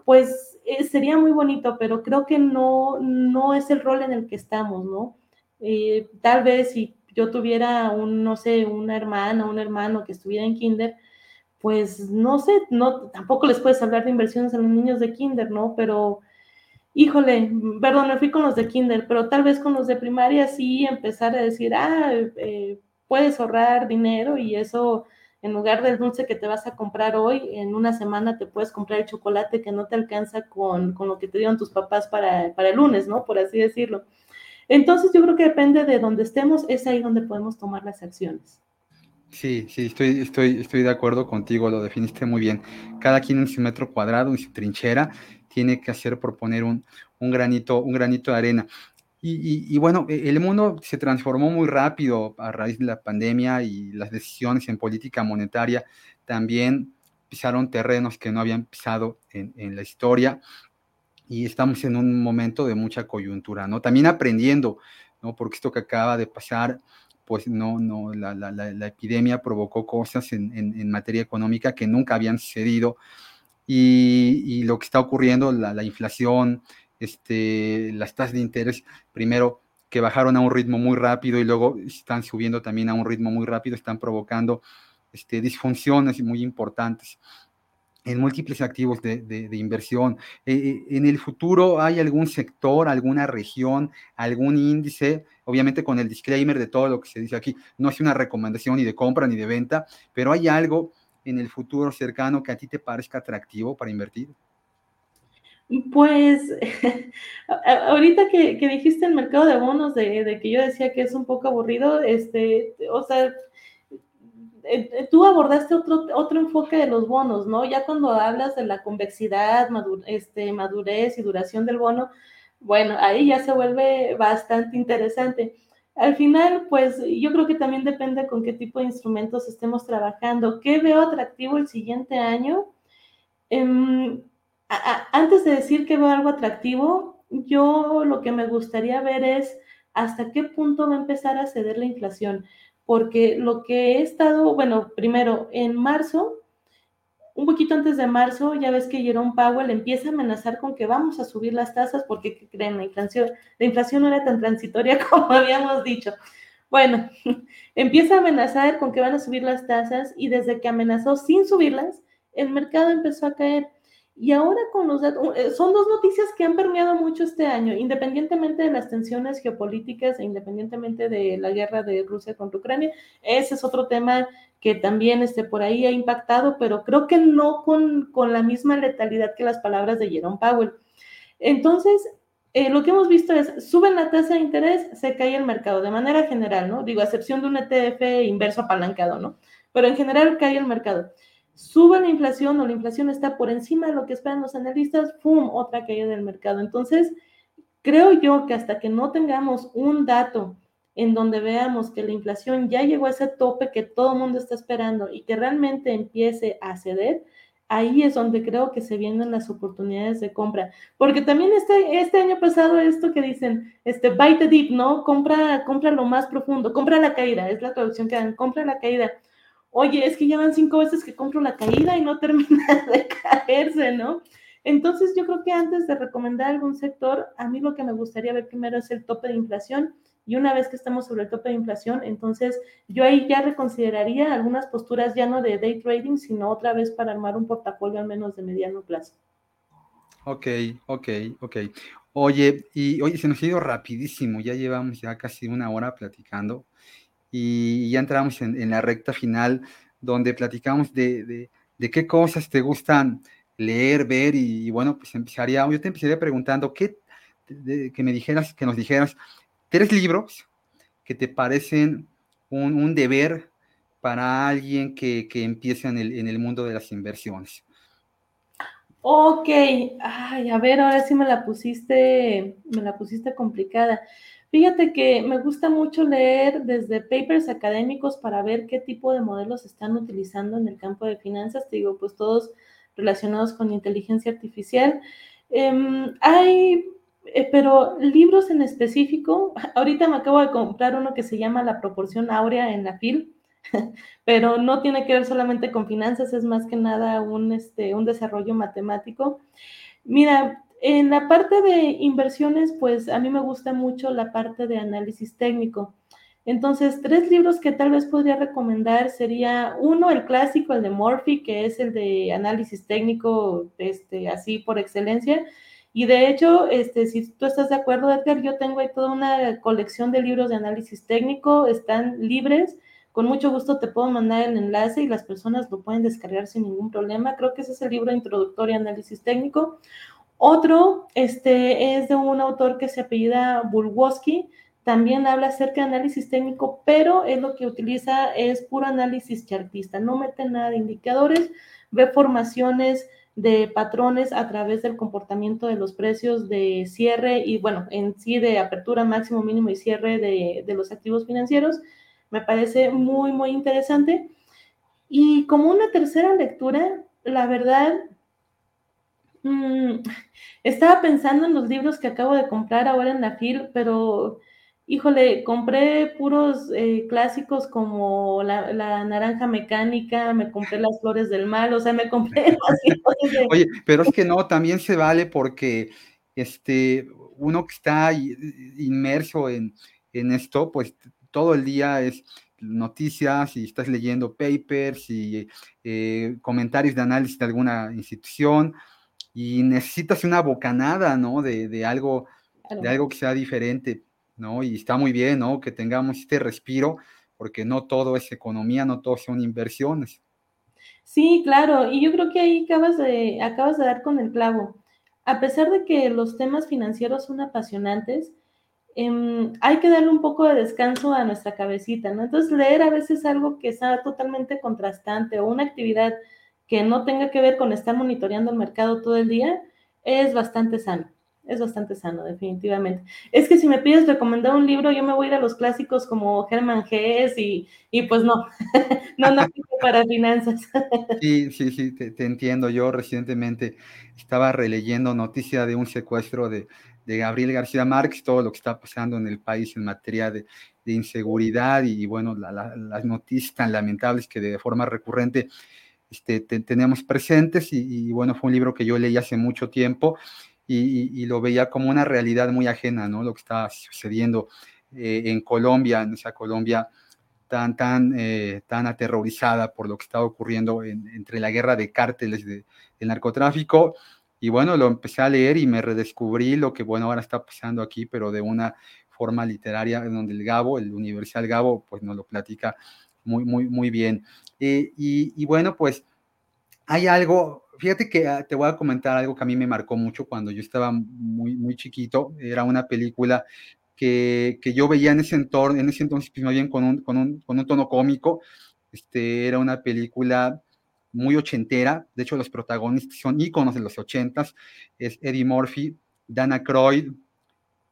Pues eh, sería muy bonito, pero creo que no, no es el rol en el que estamos, ¿no? Eh, tal vez si yo tuviera un, no sé, una hermana, un hermano que estuviera en kinder, pues no sé, no, tampoco les puedes hablar de inversiones a los niños de kinder, ¿no? Pero, híjole, perdón, me fui con los de kinder, pero tal vez con los de primaria sí empezar a decir, ah, eh, puedes ahorrar dinero y eso, en lugar del dulce que te vas a comprar hoy, en una semana te puedes comprar el chocolate que no te alcanza con, con lo que te dieron tus papás para, para el lunes, ¿no? Por así decirlo. Entonces yo creo que depende de donde estemos, es ahí donde podemos tomar las acciones. Sí, sí, estoy, estoy, estoy de acuerdo contigo, lo definiste muy bien. Cada quien en su metro cuadrado, en su trinchera, tiene que hacer proponer un, un granito, un granito de arena. Y, y, bueno, e, el mundo se transformó muy rápido a raíz de la pandemia y las decisiones en política monetaria también pisaron terrenos que no habían pisado en, en la historia y estamos en un momento de mucha coyuntura, ¿no? También aprendiendo, ¿no? Porque esto que acaba de pasar pues no, no, la, la, la epidemia provocó cosas en, en, materia económica que nunca habían sucedido. Y, lo que está ocurriendo, la, inflación, este, las tasas de interés, primero que bajaron a un ritmo muy rápido y luego están subiendo también a un ritmo muy rápido, están provocando este, disfunciones muy importantes en múltiples activos de, de, inversión. Eh, eh, en el futuro, ¿hay algún sector, alguna región, algún índice? Obviamente con el disclaimer de todo lo que se dice aquí, no es una recomendación ni de compra ni de venta, pero ¿hay algo en el futuro cercano que a ti te parezca atractivo para invertir? Pues <laughs> ahorita que, que, dijiste el mercado de bonos, de, de, que yo decía que es un poco aburrido, este, o sea, eh, eh, tú abordaste otro, otro enfoque de los bonos, ¿no? Ya cuando hablas de la convexidad, este, madurez y duración del bono, bueno, ahí ya se vuelve bastante interesante. Al final, pues yo creo que también depende con qué tipo de instrumentos estemos trabajando. ¿Qué veo atractivo el siguiente año? Em, antes de decir que veo algo atractivo, yo lo que me gustaría ver es hasta qué punto va a empezar a ceder la inflación porque lo que he estado, bueno, primero en marzo, un poquito antes de marzo, ya ves que Jerome Powell empieza a amenazar con que vamos a subir las tasas porque creen la inflación, la inflación no era tan transitoria <laughs> como habíamos dicho. Bueno, <laughs> empieza a amenazar con que van a subir las tasas y desde que amenazó sin subirlas, el mercado empezó a caer. Y ahora con los datos, eh, son dos noticias que han permeado mucho este año, independientemente de las tensiones geopolíticas e independientemente de la guerra de Rusia contra Ucrania. Ese es otro tema que también este, por ahí ha impactado, pero creo que no con, con la misma letalidad que las palabras de Jerome Powell. Entonces, eh, lo que hemos visto es, suben la tasa de interés, se cae el mercado de manera general, ¿no? Digo, a excepción de un ETF inverso apalancado, ¿no? Pero en general cae el mercado sube la inflación o la inflación está por encima de lo que esperan los analistas, ¡pum!, otra caída del mercado. Entonces, creo yo que hasta que no tengamos un dato en donde veamos que la inflación ya llegó a ese tope que todo el mundo está esperando y que realmente empiece a ceder, ahí es donde creo que se vienen las oportunidades de compra. Porque también este, este año pasado esto que dicen, este, buy the deep, ¿no? Compra, compra lo más profundo, compra la caída, es la traducción que dan, compra la caída oye, es que ya van cinco veces que compro la caída y no <laughs> termina de caerse, ¿no? Entonces yo creo que antes de recomendar algún sector, a mí lo que me gustaría ver primero es el tope de inflación y una vez que estamos sobre el tope de inflación, entonces yo ahí ya reconsideraría algunas posturas ya no de day trading, sino otra vez para armar un portafolio al menos de mediano plazo. Ok, ok, ok. Oye, y oye, se nos ha ido rapidísimo, ya llevamos ya casi una hora platicando y ya entramos en, la recta final donde platicamos de, qué cosas te gustan leer, ver y, bueno, pues empezaría, yo te empezaría preguntando qué, que me dijeras, que nos dijeras tres libros que te parecen un, deber para alguien que, que empieza en el, en el mundo de las inversiones. Ok, ay, a ver, ahora sí me la pusiste, me la pusiste complicada. Fíjate que me gusta mucho leer desde papers académicos para ver qué tipo de modelos están utilizando en el campo de finanzas, te digo, pues todos relacionados con inteligencia artificial. Em, hay, eh, pero libros en específico, <laughs> ahorita me acabo de comprar uno que se llama La proporción áurea en la FIL, <laughs> pero no tiene que ver solamente con finanzas, es más que nada un, este, un desarrollo matemático. Mira, en la parte de inversiones, pues a mí me gusta mucho la parte de análisis técnico. Entonces, tres libros que tal vez podría recomendar sería uno, el clásico, el de Murphy, que es el de análisis técnico, este, así por excelencia. Y de hecho, este, si tú estás de acuerdo, Edgar, yo tengo ahí toda una colección de libros de análisis técnico, están libres. Con mucho gusto te puedo mandar el enlace y las personas lo pueden descargar sin ningún problema. Creo que ese es el libro introductorio a análisis técnico. Otro este, es de un autor que se apellida Bulwoski, también habla acerca de análisis técnico, pero es lo que utiliza es puro análisis chartista, no mete nada de indicadores, ve formaciones de patrones a través del comportamiento de los precios de cierre y bueno, en sí de apertura máximo, mínimo y cierre de, de los activos financieros. Me parece muy, muy interesante. Y como una tercera lectura, la verdad, Mm, estaba pensando en los libros que acabo de comprar ahora en la FIL, pero híjole, compré puros eh, clásicos como la, naranja mecánica, me compré las flores del mal, o sea, me compré <laughs> <laughs> Oye, pero es que no, también se vale porque este, uno que está inmerso en, esto, pues todo el día es noticias y estás leyendo papers y eh, comentarios de análisis de alguna institución y necesitas una bocanada, ¿no? De, algo, de algo que sea diferente, ¿no? Y está muy bien, ¿no? Que tengamos este respiro, porque no todo es economía, no todo son inversiones. Sí, claro, y yo creo que ahí acabas de, acabas de dar con el clavo. A pesar de que los temas financieros son apasionantes, em, hay que darle un poco de descanso a nuestra cabecita, ¿no? Entonces, leer a veces algo que sea totalmente contrastante o una actividad que no tenga que ver con estar monitoreando el mercado todo el día, es bastante sano. Es bastante sano, definitivamente. Es que si me pides recomendar un libro, yo me voy a ir a los clásicos como Germán Gess y, y pues no, <laughs> no, no <laughs> para finanzas. <laughs> Sí, sí, sí, te, entiendo. Yo recientemente estaba releyendo noticia de un secuestro de, de Gabriel García Márquez, todo lo que está pasando en el país en materia de, de inseguridad y, bueno, las noticias tan lamentables que de forma recurrente este, tenemos presentes y, bueno, fue un libro que yo leí hace mucho tiempo y, lo veía como una realidad muy ajena, ¿no? Lo que estaba sucediendo eh, en Colombia, en esa Colombia tan, tan, eh, tan aterrorizada por lo que estaba ocurriendo entre la guerra de cárteles de, del narcotráfico. Y bueno, lo empecé a leer y me redescubrí lo que, bueno, ahora está pasando aquí, pero de una forma literaria, donde el Gabo, el Universal Gabo, pues nos lo platica muy, muy, muy bien. Eh, y, y, bueno, pues hay algo, fíjate que ah, te voy a comentar algo que a mí me marcó mucho cuando yo estaba muy, muy chiquito. Era una película que, que yo veía en ese entorno, en ese entonces, pues más bien con un, con un, con un tono cómico. Este, era una película muy ochentera, de hecho los protagonistas son íconos de los ochentas, es Eddie Murphy, Dana Croyd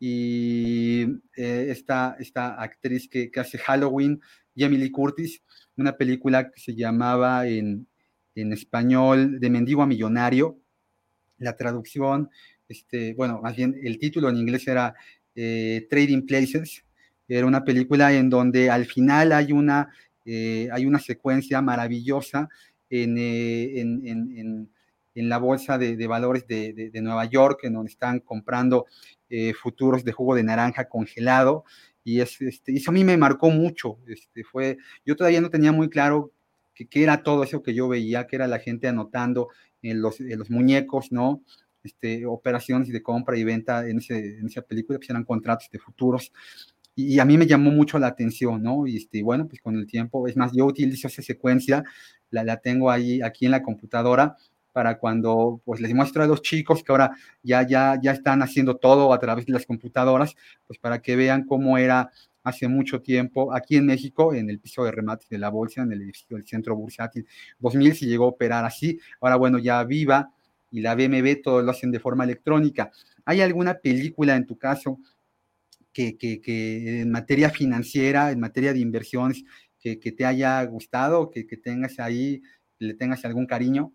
y eh, esta, esta actriz que, hace Halloween, Jamie Lee Curtis, una película que se llamaba en, en español De Mendigo a Millonario, la traducción, este, bueno, más bien el título en inglés era eh, Trading Places, era una película en donde al final hay una, eh, hay una secuencia maravillosa en, en, en, en la bolsa de, valores de, de, Nueva York, en donde están comprando eh, futuros de jugo de naranja congelado. Y es, este, eso a mí me marcó mucho. Este, fue, yo todavía no tenía muy claro qué era todo eso que yo veía, que era la gente anotando en los, en los muñecos, ¿no? Este, operaciones de compra y venta en, ese, en esa película, pues eran contratos de futuros y, a mí me llamó mucho la atención, ¿no? Y este, bueno, pues con el tiempo, es más, yo utilizo esa secuencia, la, la tengo ahí, aquí en la computadora, para cuando pues les muestro a los chicos que ahora ya, ya, ya están haciendo todo a través de las computadoras, pues para que vean cómo era hace mucho tiempo aquí en México, en el piso de remate de la bolsa, en el edificio del Centro Bursátil 2000, se llegó a operar así. Ahora, bueno, ya Viva y la BMB todo lo hacen de forma electrónica. ¿Hay alguna película en tu caso que, que, que en materia financiera, en materia de inversiones, que, que te haya gustado, que, que, tengas ahí, le tengas algún cariño?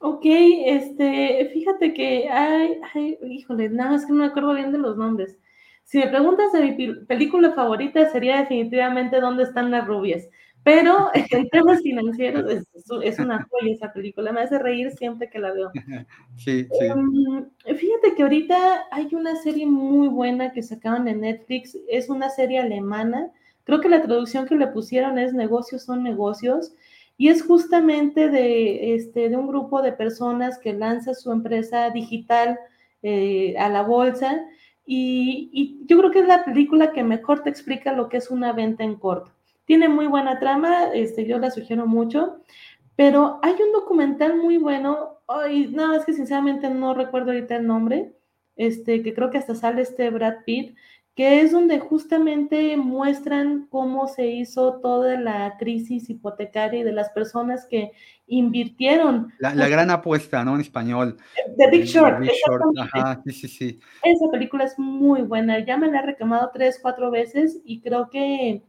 Ok, este, fíjate que hay, hay, híjole, nada más que no me acuerdo bien de los nombres. Si me preguntas de mi película favorita, sería definitivamente ¿Dónde están las rubias? Pero <laughs> <laughs> en temas financieros es, es, una joya esa película, me hace reír siempre que la veo. <laughs> Sí, sí. Um, fíjate que ahorita hay una serie muy buena que sacaron en Netflix, es una serie alemana, creo que la traducción que le pusieron es Negocios son negocios, y es justamente de, este, de un grupo de personas que lanza su empresa digital eh, a la bolsa, y, y yo creo que es la película que mejor te explica lo que es una venta en corto. Tiene muy buena trama, este, yo la sugiero mucho, pero hay un documental muy bueno, ay, nada más que sinceramente no recuerdo ahorita el nombre, este, que creo que hasta sale este Brad Pitt, que es donde justamente muestran cómo se hizo toda la crisis hipotecaria y de las personas que invirtieron. La, la gran apuesta, ¿no? En español. The Big Short. Big Short. Ajá, sí, sí, sí. Esa película es muy buena, ya me la he reclamado tres, cuatro veces y creo que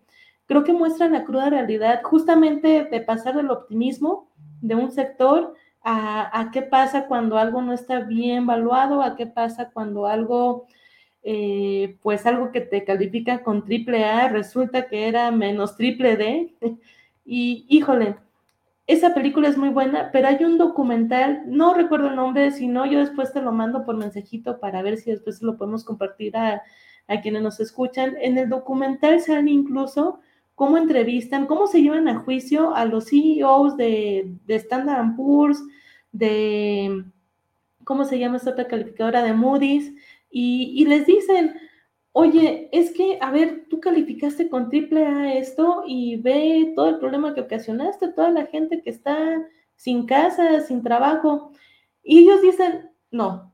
creo que muestran la cruda realidad justamente de pasar del optimismo de un sector a, a, qué pasa cuando algo no está bien valuado, a qué pasa cuando algo, eh, pues algo que te califica con triple A resulta que era menos triple D. <laughs> Y híjole, esa película es muy buena, pero hay un documental, no recuerdo el nombre, si no, yo después te lo mando por mensajito para ver si después lo podemos compartir a, a quienes nos escuchan. En el documental sale incluso cómo entrevistan, cómo se llevan a juicio a los CEOs de, de Standard Poor's, de, ¿cómo se llama esta otra calificadora? De Moody's, y, les dicen, oye, es que, a ver, tú calificaste con triple A esto y ve todo el problema que ocasionaste, toda la gente que está sin casa, sin trabajo. Y ellos dicen, no,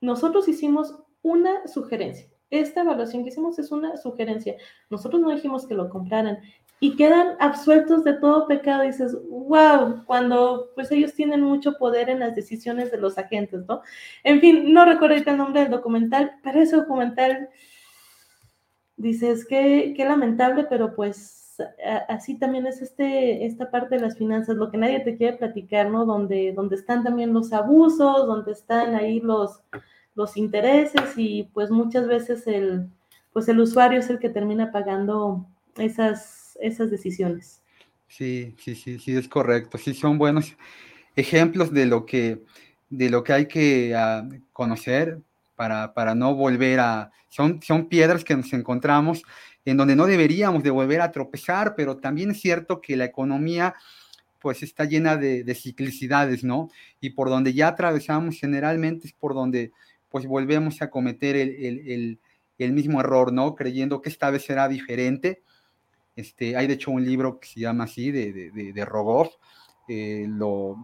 nosotros hicimos una sugerencia esta evaluación que hicimos es una sugerencia. Nosotros no dijimos que lo compraran y quedan absueltos de todo pecado. Dices, wow, cuando pues ellos tienen mucho poder en las decisiones de los agentes, ¿no? En fin, no recuerdo el nombre del documental, pero ese documental, dices, qué, qué lamentable, pero pues así también es este, esta parte de las finanzas, lo que nadie te quiere platicar, ¿no? Donde, donde están también los abusos, donde están ahí los los intereses y pues muchas veces el, pues el usuario es el que termina pagando esas, esas decisiones. Sí, sí, sí, sí, es correcto. Sí, son buenos ejemplos de lo que, de lo que hay que uh, conocer para, para, no volver a... Son, son piedras que nos encontramos en donde no deberíamos de volver a tropezar, pero también es cierto que la economía pues está llena de, ciclicidades, ¿no? Y por donde ya atravesamos generalmente es por donde pues volvemos a cometer el, mismo error, ¿no? Creyendo que esta vez será diferente. Este, hay de hecho un libro que se llama así, de, de, de Rogoff, eh, lo,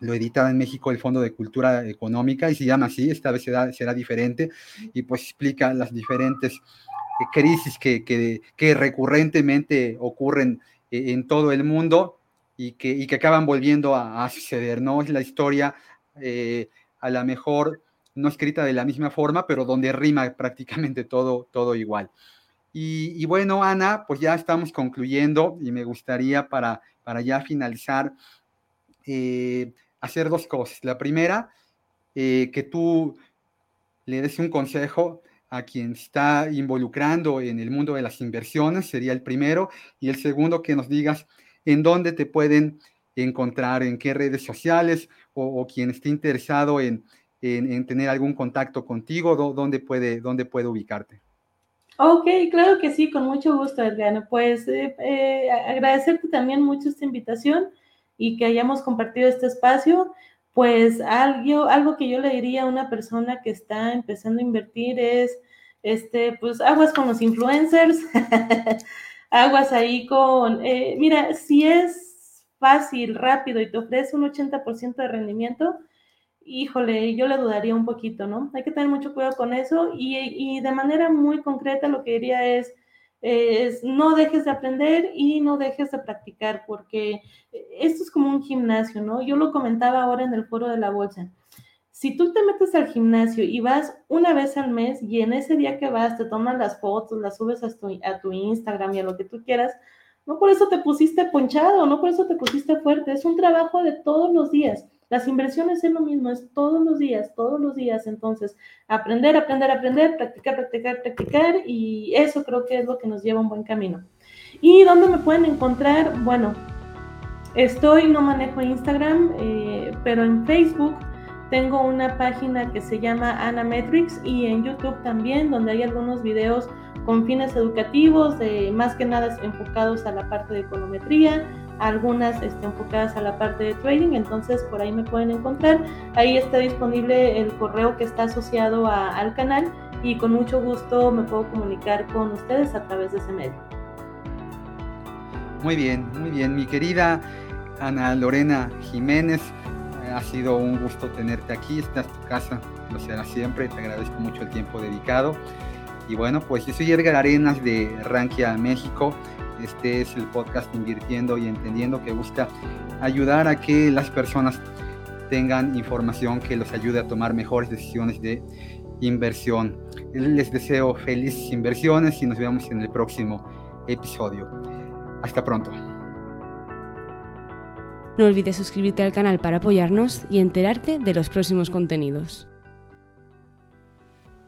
lo edita en México el Fondo de Cultura Económica y se llama así, esta vez será, será diferente, y pues explica las diferentes eh, crisis que, que, recurrentemente ocurren eh, en todo el mundo y que, y que acaban volviendo a, suceder, ¿no? Es la historia eh, a la mejor no escrita de la misma forma, pero donde rima prácticamente todo, todo igual. Y, bueno, Ana, pues ya estamos concluyendo y me gustaría para, para ya finalizar hacer dos cosas. La primera, que tú le des un consejo a quien está involucrando en el mundo de las inversiones, sería el primero, y el segundo que nos digas en dónde te pueden encontrar, en qué redes sociales, o, quien esté interesado en, tener algún contacto contigo, dónde, puede, dónde puede ubicarte. Ok, claro que sí, con mucho gusto, Edgar. Pues eh, eh, agradecerte también mucho esta invitación y que hayamos compartido este espacio. Pues algo, algo que yo le diría a una persona que está empezando a invertir es, este, pues aguas con los influencers, <laughs> aguas ahí con, eh, mira, si es fácil, rápido y te ofrece un 80% de rendimiento, híjole, yo le dudaría un poquito, ¿no? Hay que tener mucho cuidado con eso y, y de manera muy concreta lo que diría es, es, no dejes de aprender y no dejes de practicar, porque esto es como un gimnasio, ¿no? Yo lo comentaba ahora en el foro de la bolsa. Si tú te metes al gimnasio y vas una vez al mes y en ese día que vas te toman las fotos, las subes a tu, a tu Instagram y a lo que tú quieras, no por eso te pusiste ponchado, no por eso te pusiste fuerte, es un trabajo de todos los días. Las inversiones es lo mismo, es todos los días, todos los días. Entonces, aprender, aprender, aprender, practicar, practicar, practicar y eso creo que es lo que nos lleva a un buen camino. ¿Y dónde me pueden encontrar? Bueno, estoy, no manejo Instagram, eh, pero en Facebook tengo una página que se llama Anametrics y en YouTube también, donde hay algunos videos con fines educativos, más que nada enfocados a la parte de econometría, algunas este, enfocadas a la parte de trading, entonces por ahí me pueden encontrar. Ahí está disponible el correo que está asociado al canal y con mucho gusto me puedo comunicar con ustedes a través de ese medio. Muy bien, muy bien, mi querida Ana Lorena Jiménez, ha sido un gusto tenerte aquí, esta es tu casa, lo será siempre, te agradezco mucho el tiempo dedicado. Y bueno, pues yo soy Edgar Arenas de Rankia, México. Este es el podcast Invirtiendo y Entendiendo que busca ayudar a que las personas tengan información que los ayude a tomar mejores decisiones de inversión. Les deseo felices inversiones y nos vemos en el próximo episodio. Hasta pronto. No olvides suscribirte al canal para apoyarnos y enterarte de los próximos contenidos.